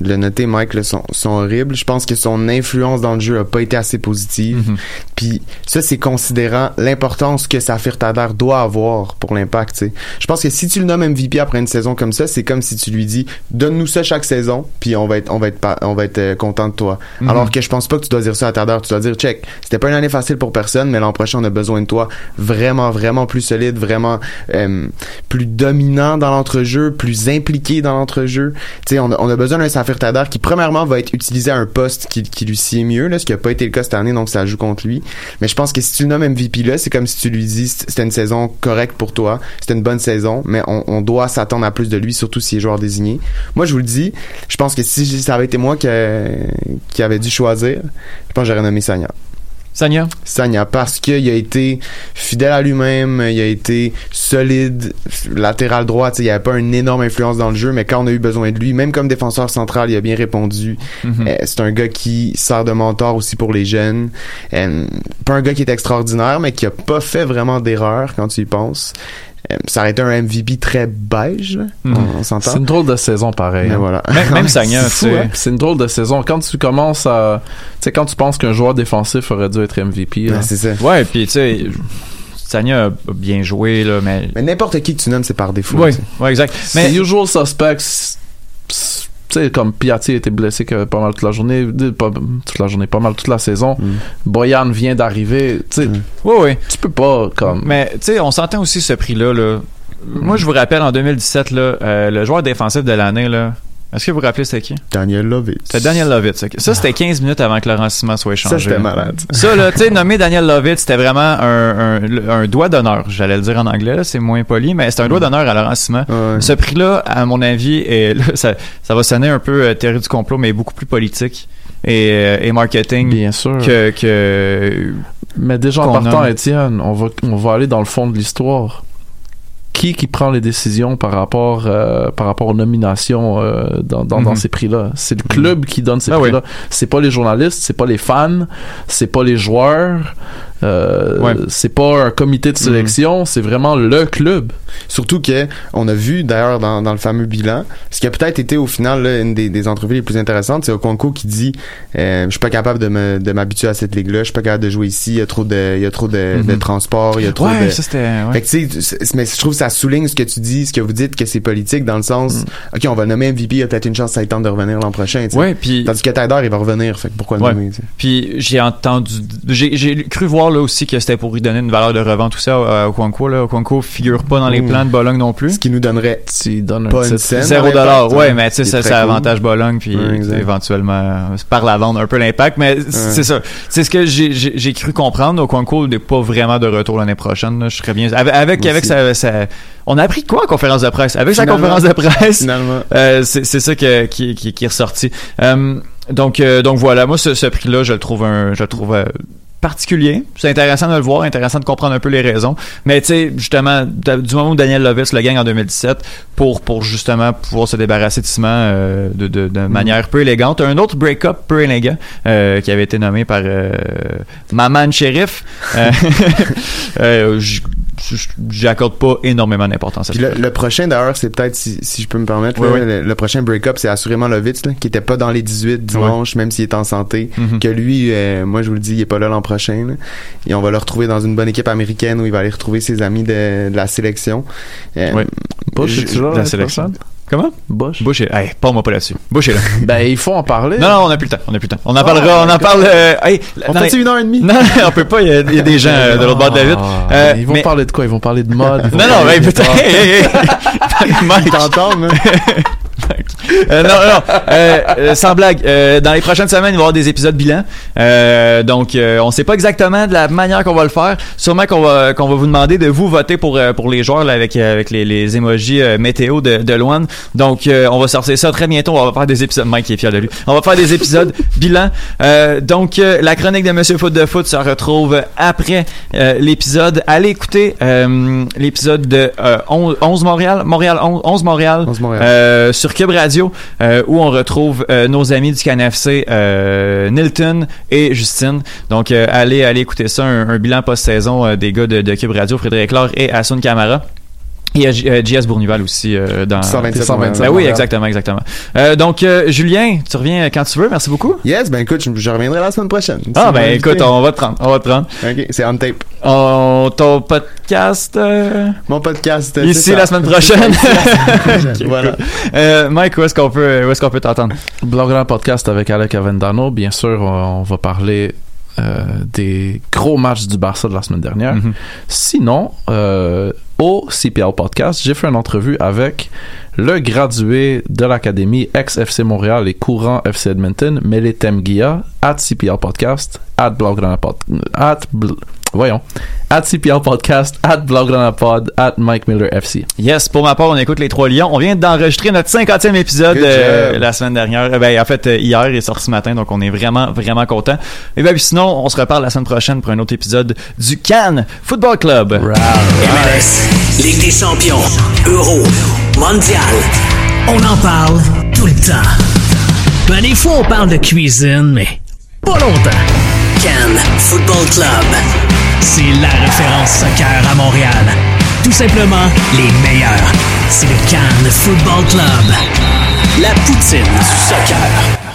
de le noter, Mike, là, sont, sont horribles. Je pense que son influence dans le jeu a pas été assez positive. Mhm. Puis ça, c'est considérant l'importance que Safir Tyler doit avoir pour l'impact. Je pense que si tu le nommes MVP après une saison comme ça, c'est comme si tu lui dis donne-nous ça chaque saison, puis on va être on va être pas- on va être euh, content de toi. Mhm. Alors que je pense pas que tu dois dire ça à Tyler. Tu dois dire check, c'était pas une année facile pour personne, mais l'an prochain on a besoin de toi vraiment vraiment plus solide, vraiment euh, plus dominant dans l'entrejeu, plus impliqué dans l'entrejeu. Tu sais, on a, on a besoin d'un Qui premièrement va être utilisé à un poste qui, lui sied mieux, là, ce qui a pas été le cas cette année, donc ça joue contre lui. Mais je pense que si tu le nommes MVP là, c'est comme si tu lui dis c'était une saison correcte pour toi, c'était une bonne saison, mais on, doit s'attendre à plus de lui, surtout s'il est joueur désigné. Moi, je vous le dis, je pense que si ça avait été moi qui, avait dû choisir, je pense que j'aurais nommé Sanya. Sanya? Sanya, parce qu'il a été fidèle à lui-même, il a été solide, latéral droit, il n'y avait pas une énorme influence dans le jeu, mais quand on a eu besoin de lui, même comme défenseur central, il a bien répondu. Mhm. Euh, c'est un gars qui sert de mentor aussi pour les jeunes. Euh, pas un gars qui est extraordinaire, mais qui a pas fait vraiment d'erreur quand tu y penses. Euh, ça aurait été un MVP très beige. Mhm. on, on s'entend. C'est une drôle de saison pareil. Mais hein. voilà. Même, même [laughs] Sagna, hein? C'est une drôle de saison. Quand tu commences à. Tu sais, quand tu penses qu'un joueur défensif aurait dû être MVP, c'est ça. Ouais, puis tu sais, Sagna a bien joué, là, mais. Mais n'importe qui que tu nommes, c'est par défaut. Sais. ouais, exact. c'est Mais usual suspects. Tu sais, comme Piatti était blessé que pas mal toute la journée, pas toute la journée, pas mal toute la saison. Mm. Boyan vient d'arriver. Tu sais, Mm. ouais, ouais. tu peux pas comme. Mais tu sais, on s'entend aussi ce prix-là. Là. Moi, je vous rappelle en 2017, là, euh, le joueur défensif de l'année, là. Est-ce que vous vous rappelez c'était qui? Daniel Lovitz. C'était Daniel Lovitz. ok. Ça, c'était 15 minutes avant que Laurent Simon soit échangé. Ça, c'était malade. Ça, là, tu sais, nommer Daniel Lovitz, c'était vraiment un, un, un doigt d'honneur. J'allais le dire en anglais, là, c'est moins poli, mais c'est un doigt d'honneur à Laurent Simon. Ouais. Ce prix-là, à mon avis, est, là, ça, ça va sonner un peu euh, théorie du complot, mais beaucoup plus politique et, euh, et marketing Bien sûr. que, que Mais déjà en partant. Étienne, on va, on va aller dans le fond de l'histoire. Qui qui prend les décisions par rapport euh, par rapport aux nominations euh, dans, dans, dans Mhm. ces prix-là. C'est le club qui donne ces Ah prix-là. C'est pas les journalistes, c'est pas les fans, c'est pas les joueurs. Euh, Ouais. C'est pas un comité de sélection, c'est vraiment le club. Surtout que on a vu d'ailleurs dans, dans le fameux bilan, ce qui a peut-être été au final là, une des, des entrevues les plus intéressantes, c'est Okonko qui dit euh, je suis pas capable de m'habituer à cette ligue-là, je suis pas capable de jouer ici, il y a trop de il y a trop de, Mhm. de transport, il y a trop Ouais, de ça ouais. fait que mais je trouve que ça souligne ce que tu dis, ce que vous dites que c'est politique dans le sens OK, on va le nommer MVP, il y a peut-être une chance ça le temps de revenir l'an prochain, tu sais. Ouais, puis Tandis que Taider, il va revenir, fait que pourquoi le Ouais. nommer, tu sais. Puis j'ai entendu, j'ai cru voir là aussi que c'était pour lui donner une valeur de revente tout ça à Okonkwo là. Okonkwo figure pas dans les Mmh. plans de Bologne non plus. Ce qui nous donnerait Tu donnes un pas une scène. Zéro dollar, ouais, hein. mais tu sais, C'est ça, très ça cool. avantage Bologne, puis Ouais, éventuellement, euh, par la vendre un peu l'impact, mais c'est ça. C'est ce que j'ai- cru comprendre. Okonkwo n'est pas vraiment de retour l'année prochaine. là. Je serais bien. Avec, avec, avec sa- On a appris quoi en conférence de presse? Avec sa conférence de presse, Finalement. euh, c'est c'est ça que- qui, qui, qui est ressorti. Euh, donc, euh, donc voilà, moi ce, ce prix-là, je le trouve un, je le trouve particulier. C'est intéressant de le voir, intéressant de comprendre un peu les raisons. Mais tu sais, justement, du moment où Daniel Lovitz le gagne en 2017, pour pour justement pouvoir se débarrasser de ciment euh, de, de, de manière peu élégante, un autre break-up peu élégant euh, qui avait été nommé par euh, Maman Sheriff. [laughs] J'accorde pas énormément d'importance à ça. le, le prochain d'ailleurs, c'est peut-être si, si je peux me permettre, là. Le, le prochain break-up, c'est assurément Lovitz, là, qui était pas dans les 18 dimanche, même s'il est en santé. Mhm. Que lui, euh, moi je vous le dis, il est pas là l'an prochain. là. Et on va le retrouver dans une bonne équipe américaine où il va aller retrouver ses amis de, de la sélection. Euh, je- là, la sélection. Comment? Bush. Bush est... Hey, parle-moi pas là-dessus. Bush est là. [laughs] Ben, il faut en parler. Non, non, on a plus le temps. On a plus le temps. On en parlera. on en parle. euh, hey, On non, fait une heure et demie? Non, on peut pas. Il y a, il y a des gens euh, de l'autre bord de la vitre. Ah, Euh, ils vont mais- parler de quoi? Ils vont parler de mode. Non, non, hey, de- putain. hey, hey, hey. Mike. T'entends, là? Euh, non, non. Euh, euh, sans blague. euh, dans les prochaines semaines, il va y avoir des épisodes bilan. Euh, donc, euh, on sait pas exactement de la manière qu'on va le faire. Sûrement qu'on va qu'on va vous demander de vous voter pour euh, pour les joueurs là, avec avec les, les emojis euh, météo de de Loan. Donc, euh, on va sortir ça très bientôt. On va faire des épisodes. Mike est fier de lui. On va faire des épisodes [laughs] bilan. Euh, donc, euh, la chronique de Monsieur Foot de Foot se retrouve après euh, l'épisode. Allez écouter euh, l'épisode de euh, 11, 11 Montréal, Montréal 11, 11 Montréal, 11 Montréal. euh, Cube Radio, euh, où on retrouve euh, nos amis du CanFC, euh, Nilton et Justine. Donc, allez, allez écouter ça, un, bilan post-saison des gars de, Cube Radio, Frédéric Laure et Asun Camara. Il y a J- euh, JS Bournival aussi euh, dans 127 127. Ben oui, exactement, exactement. Euh, donc, euh, Julien, tu reviens quand tu veux. Merci beaucoup. Yes, ben écoute, je, je reviendrai la semaine prochaine. Ah ben écoute, on va te prendre, on va te prendre. Ok, c'est on tape. On, ton podcast euh, Mon podcast. [laughs] ici la semaine prochaine. Voilà. Euh, Mike, où est-ce qu'on peut, où est-ce qu'on peut t'entendre? Blogger podcast avec Alec Avendano. Bien sûr, on, on va parler des gros matchs du Barça de la semaine dernière. Mhm. Sinon, euh, au CPL Podcast, j'ai fait une entrevue avec le gradué de l'académie ex-FC Montréal et courant FC Edmonton, Mele Temgia, at CPL Podcast, at Blogranapod, at, bl- voyons, at CPL Podcast, at Blogranapod, at Mike Miller FC. Yes, pour ma part, on écoute les trois lions. On vient d'enregistrer notre 50e épisode euh, la semaine dernière. Euh, Ben, en fait, euh, hier, il est sorti ce matin, donc on est vraiment, vraiment content. Et ben, puis sinon, on se reparle la semaine prochaine pour un autre épisode du Cannes Football Club. MLS, Ligue des champions, Euro, Mondial. On en parle tout le temps. Ben, des fois, on parle de cuisine, mais pas longtemps. Cannes Football Club. C'est la référence soccer à Montréal. Tout simplement les meilleurs. C'est le Cannes Football Club. La poutine du soccer.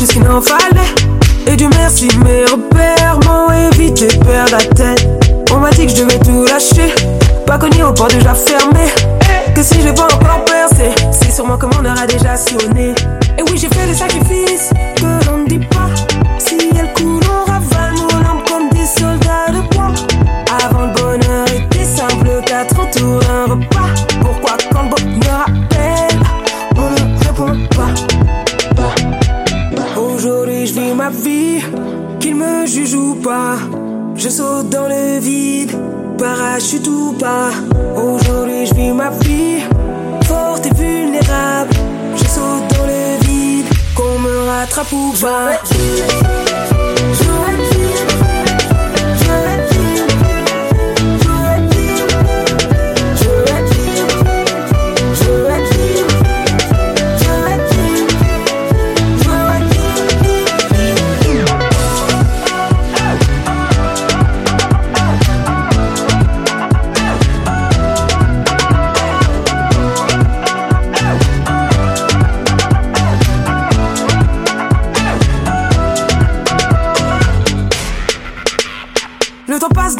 J'ai eu de l'amour plus qu'il n'en fallait. Et du merci, mes repères m'ont évité de perdre la tête. On m'a dit que je devais tout lâcher. Pas connu au port déjà fermé. Que si j'ai pas encore percé, c'est sûrement que mon heure a déjà sonné. Et oui, j'ai fait le sacrifice Je saute dans le vide, parachute ou pas. Aujourd'hui, je vis ma vie, forte et vulnérable. Je saute dans le vide, qu'on me rattrape ou pas.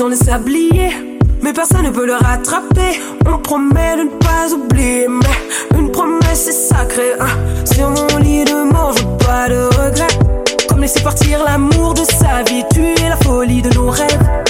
Dans le sablier, mais personne ne peut le rattraper. On promet de ne pas oublier, mais une promesse est sacrée. hein. Sur mon lit de mort, je pas de regrets. Comme laisser partir l'amour de sa vie, tuer la folie de nos rêves.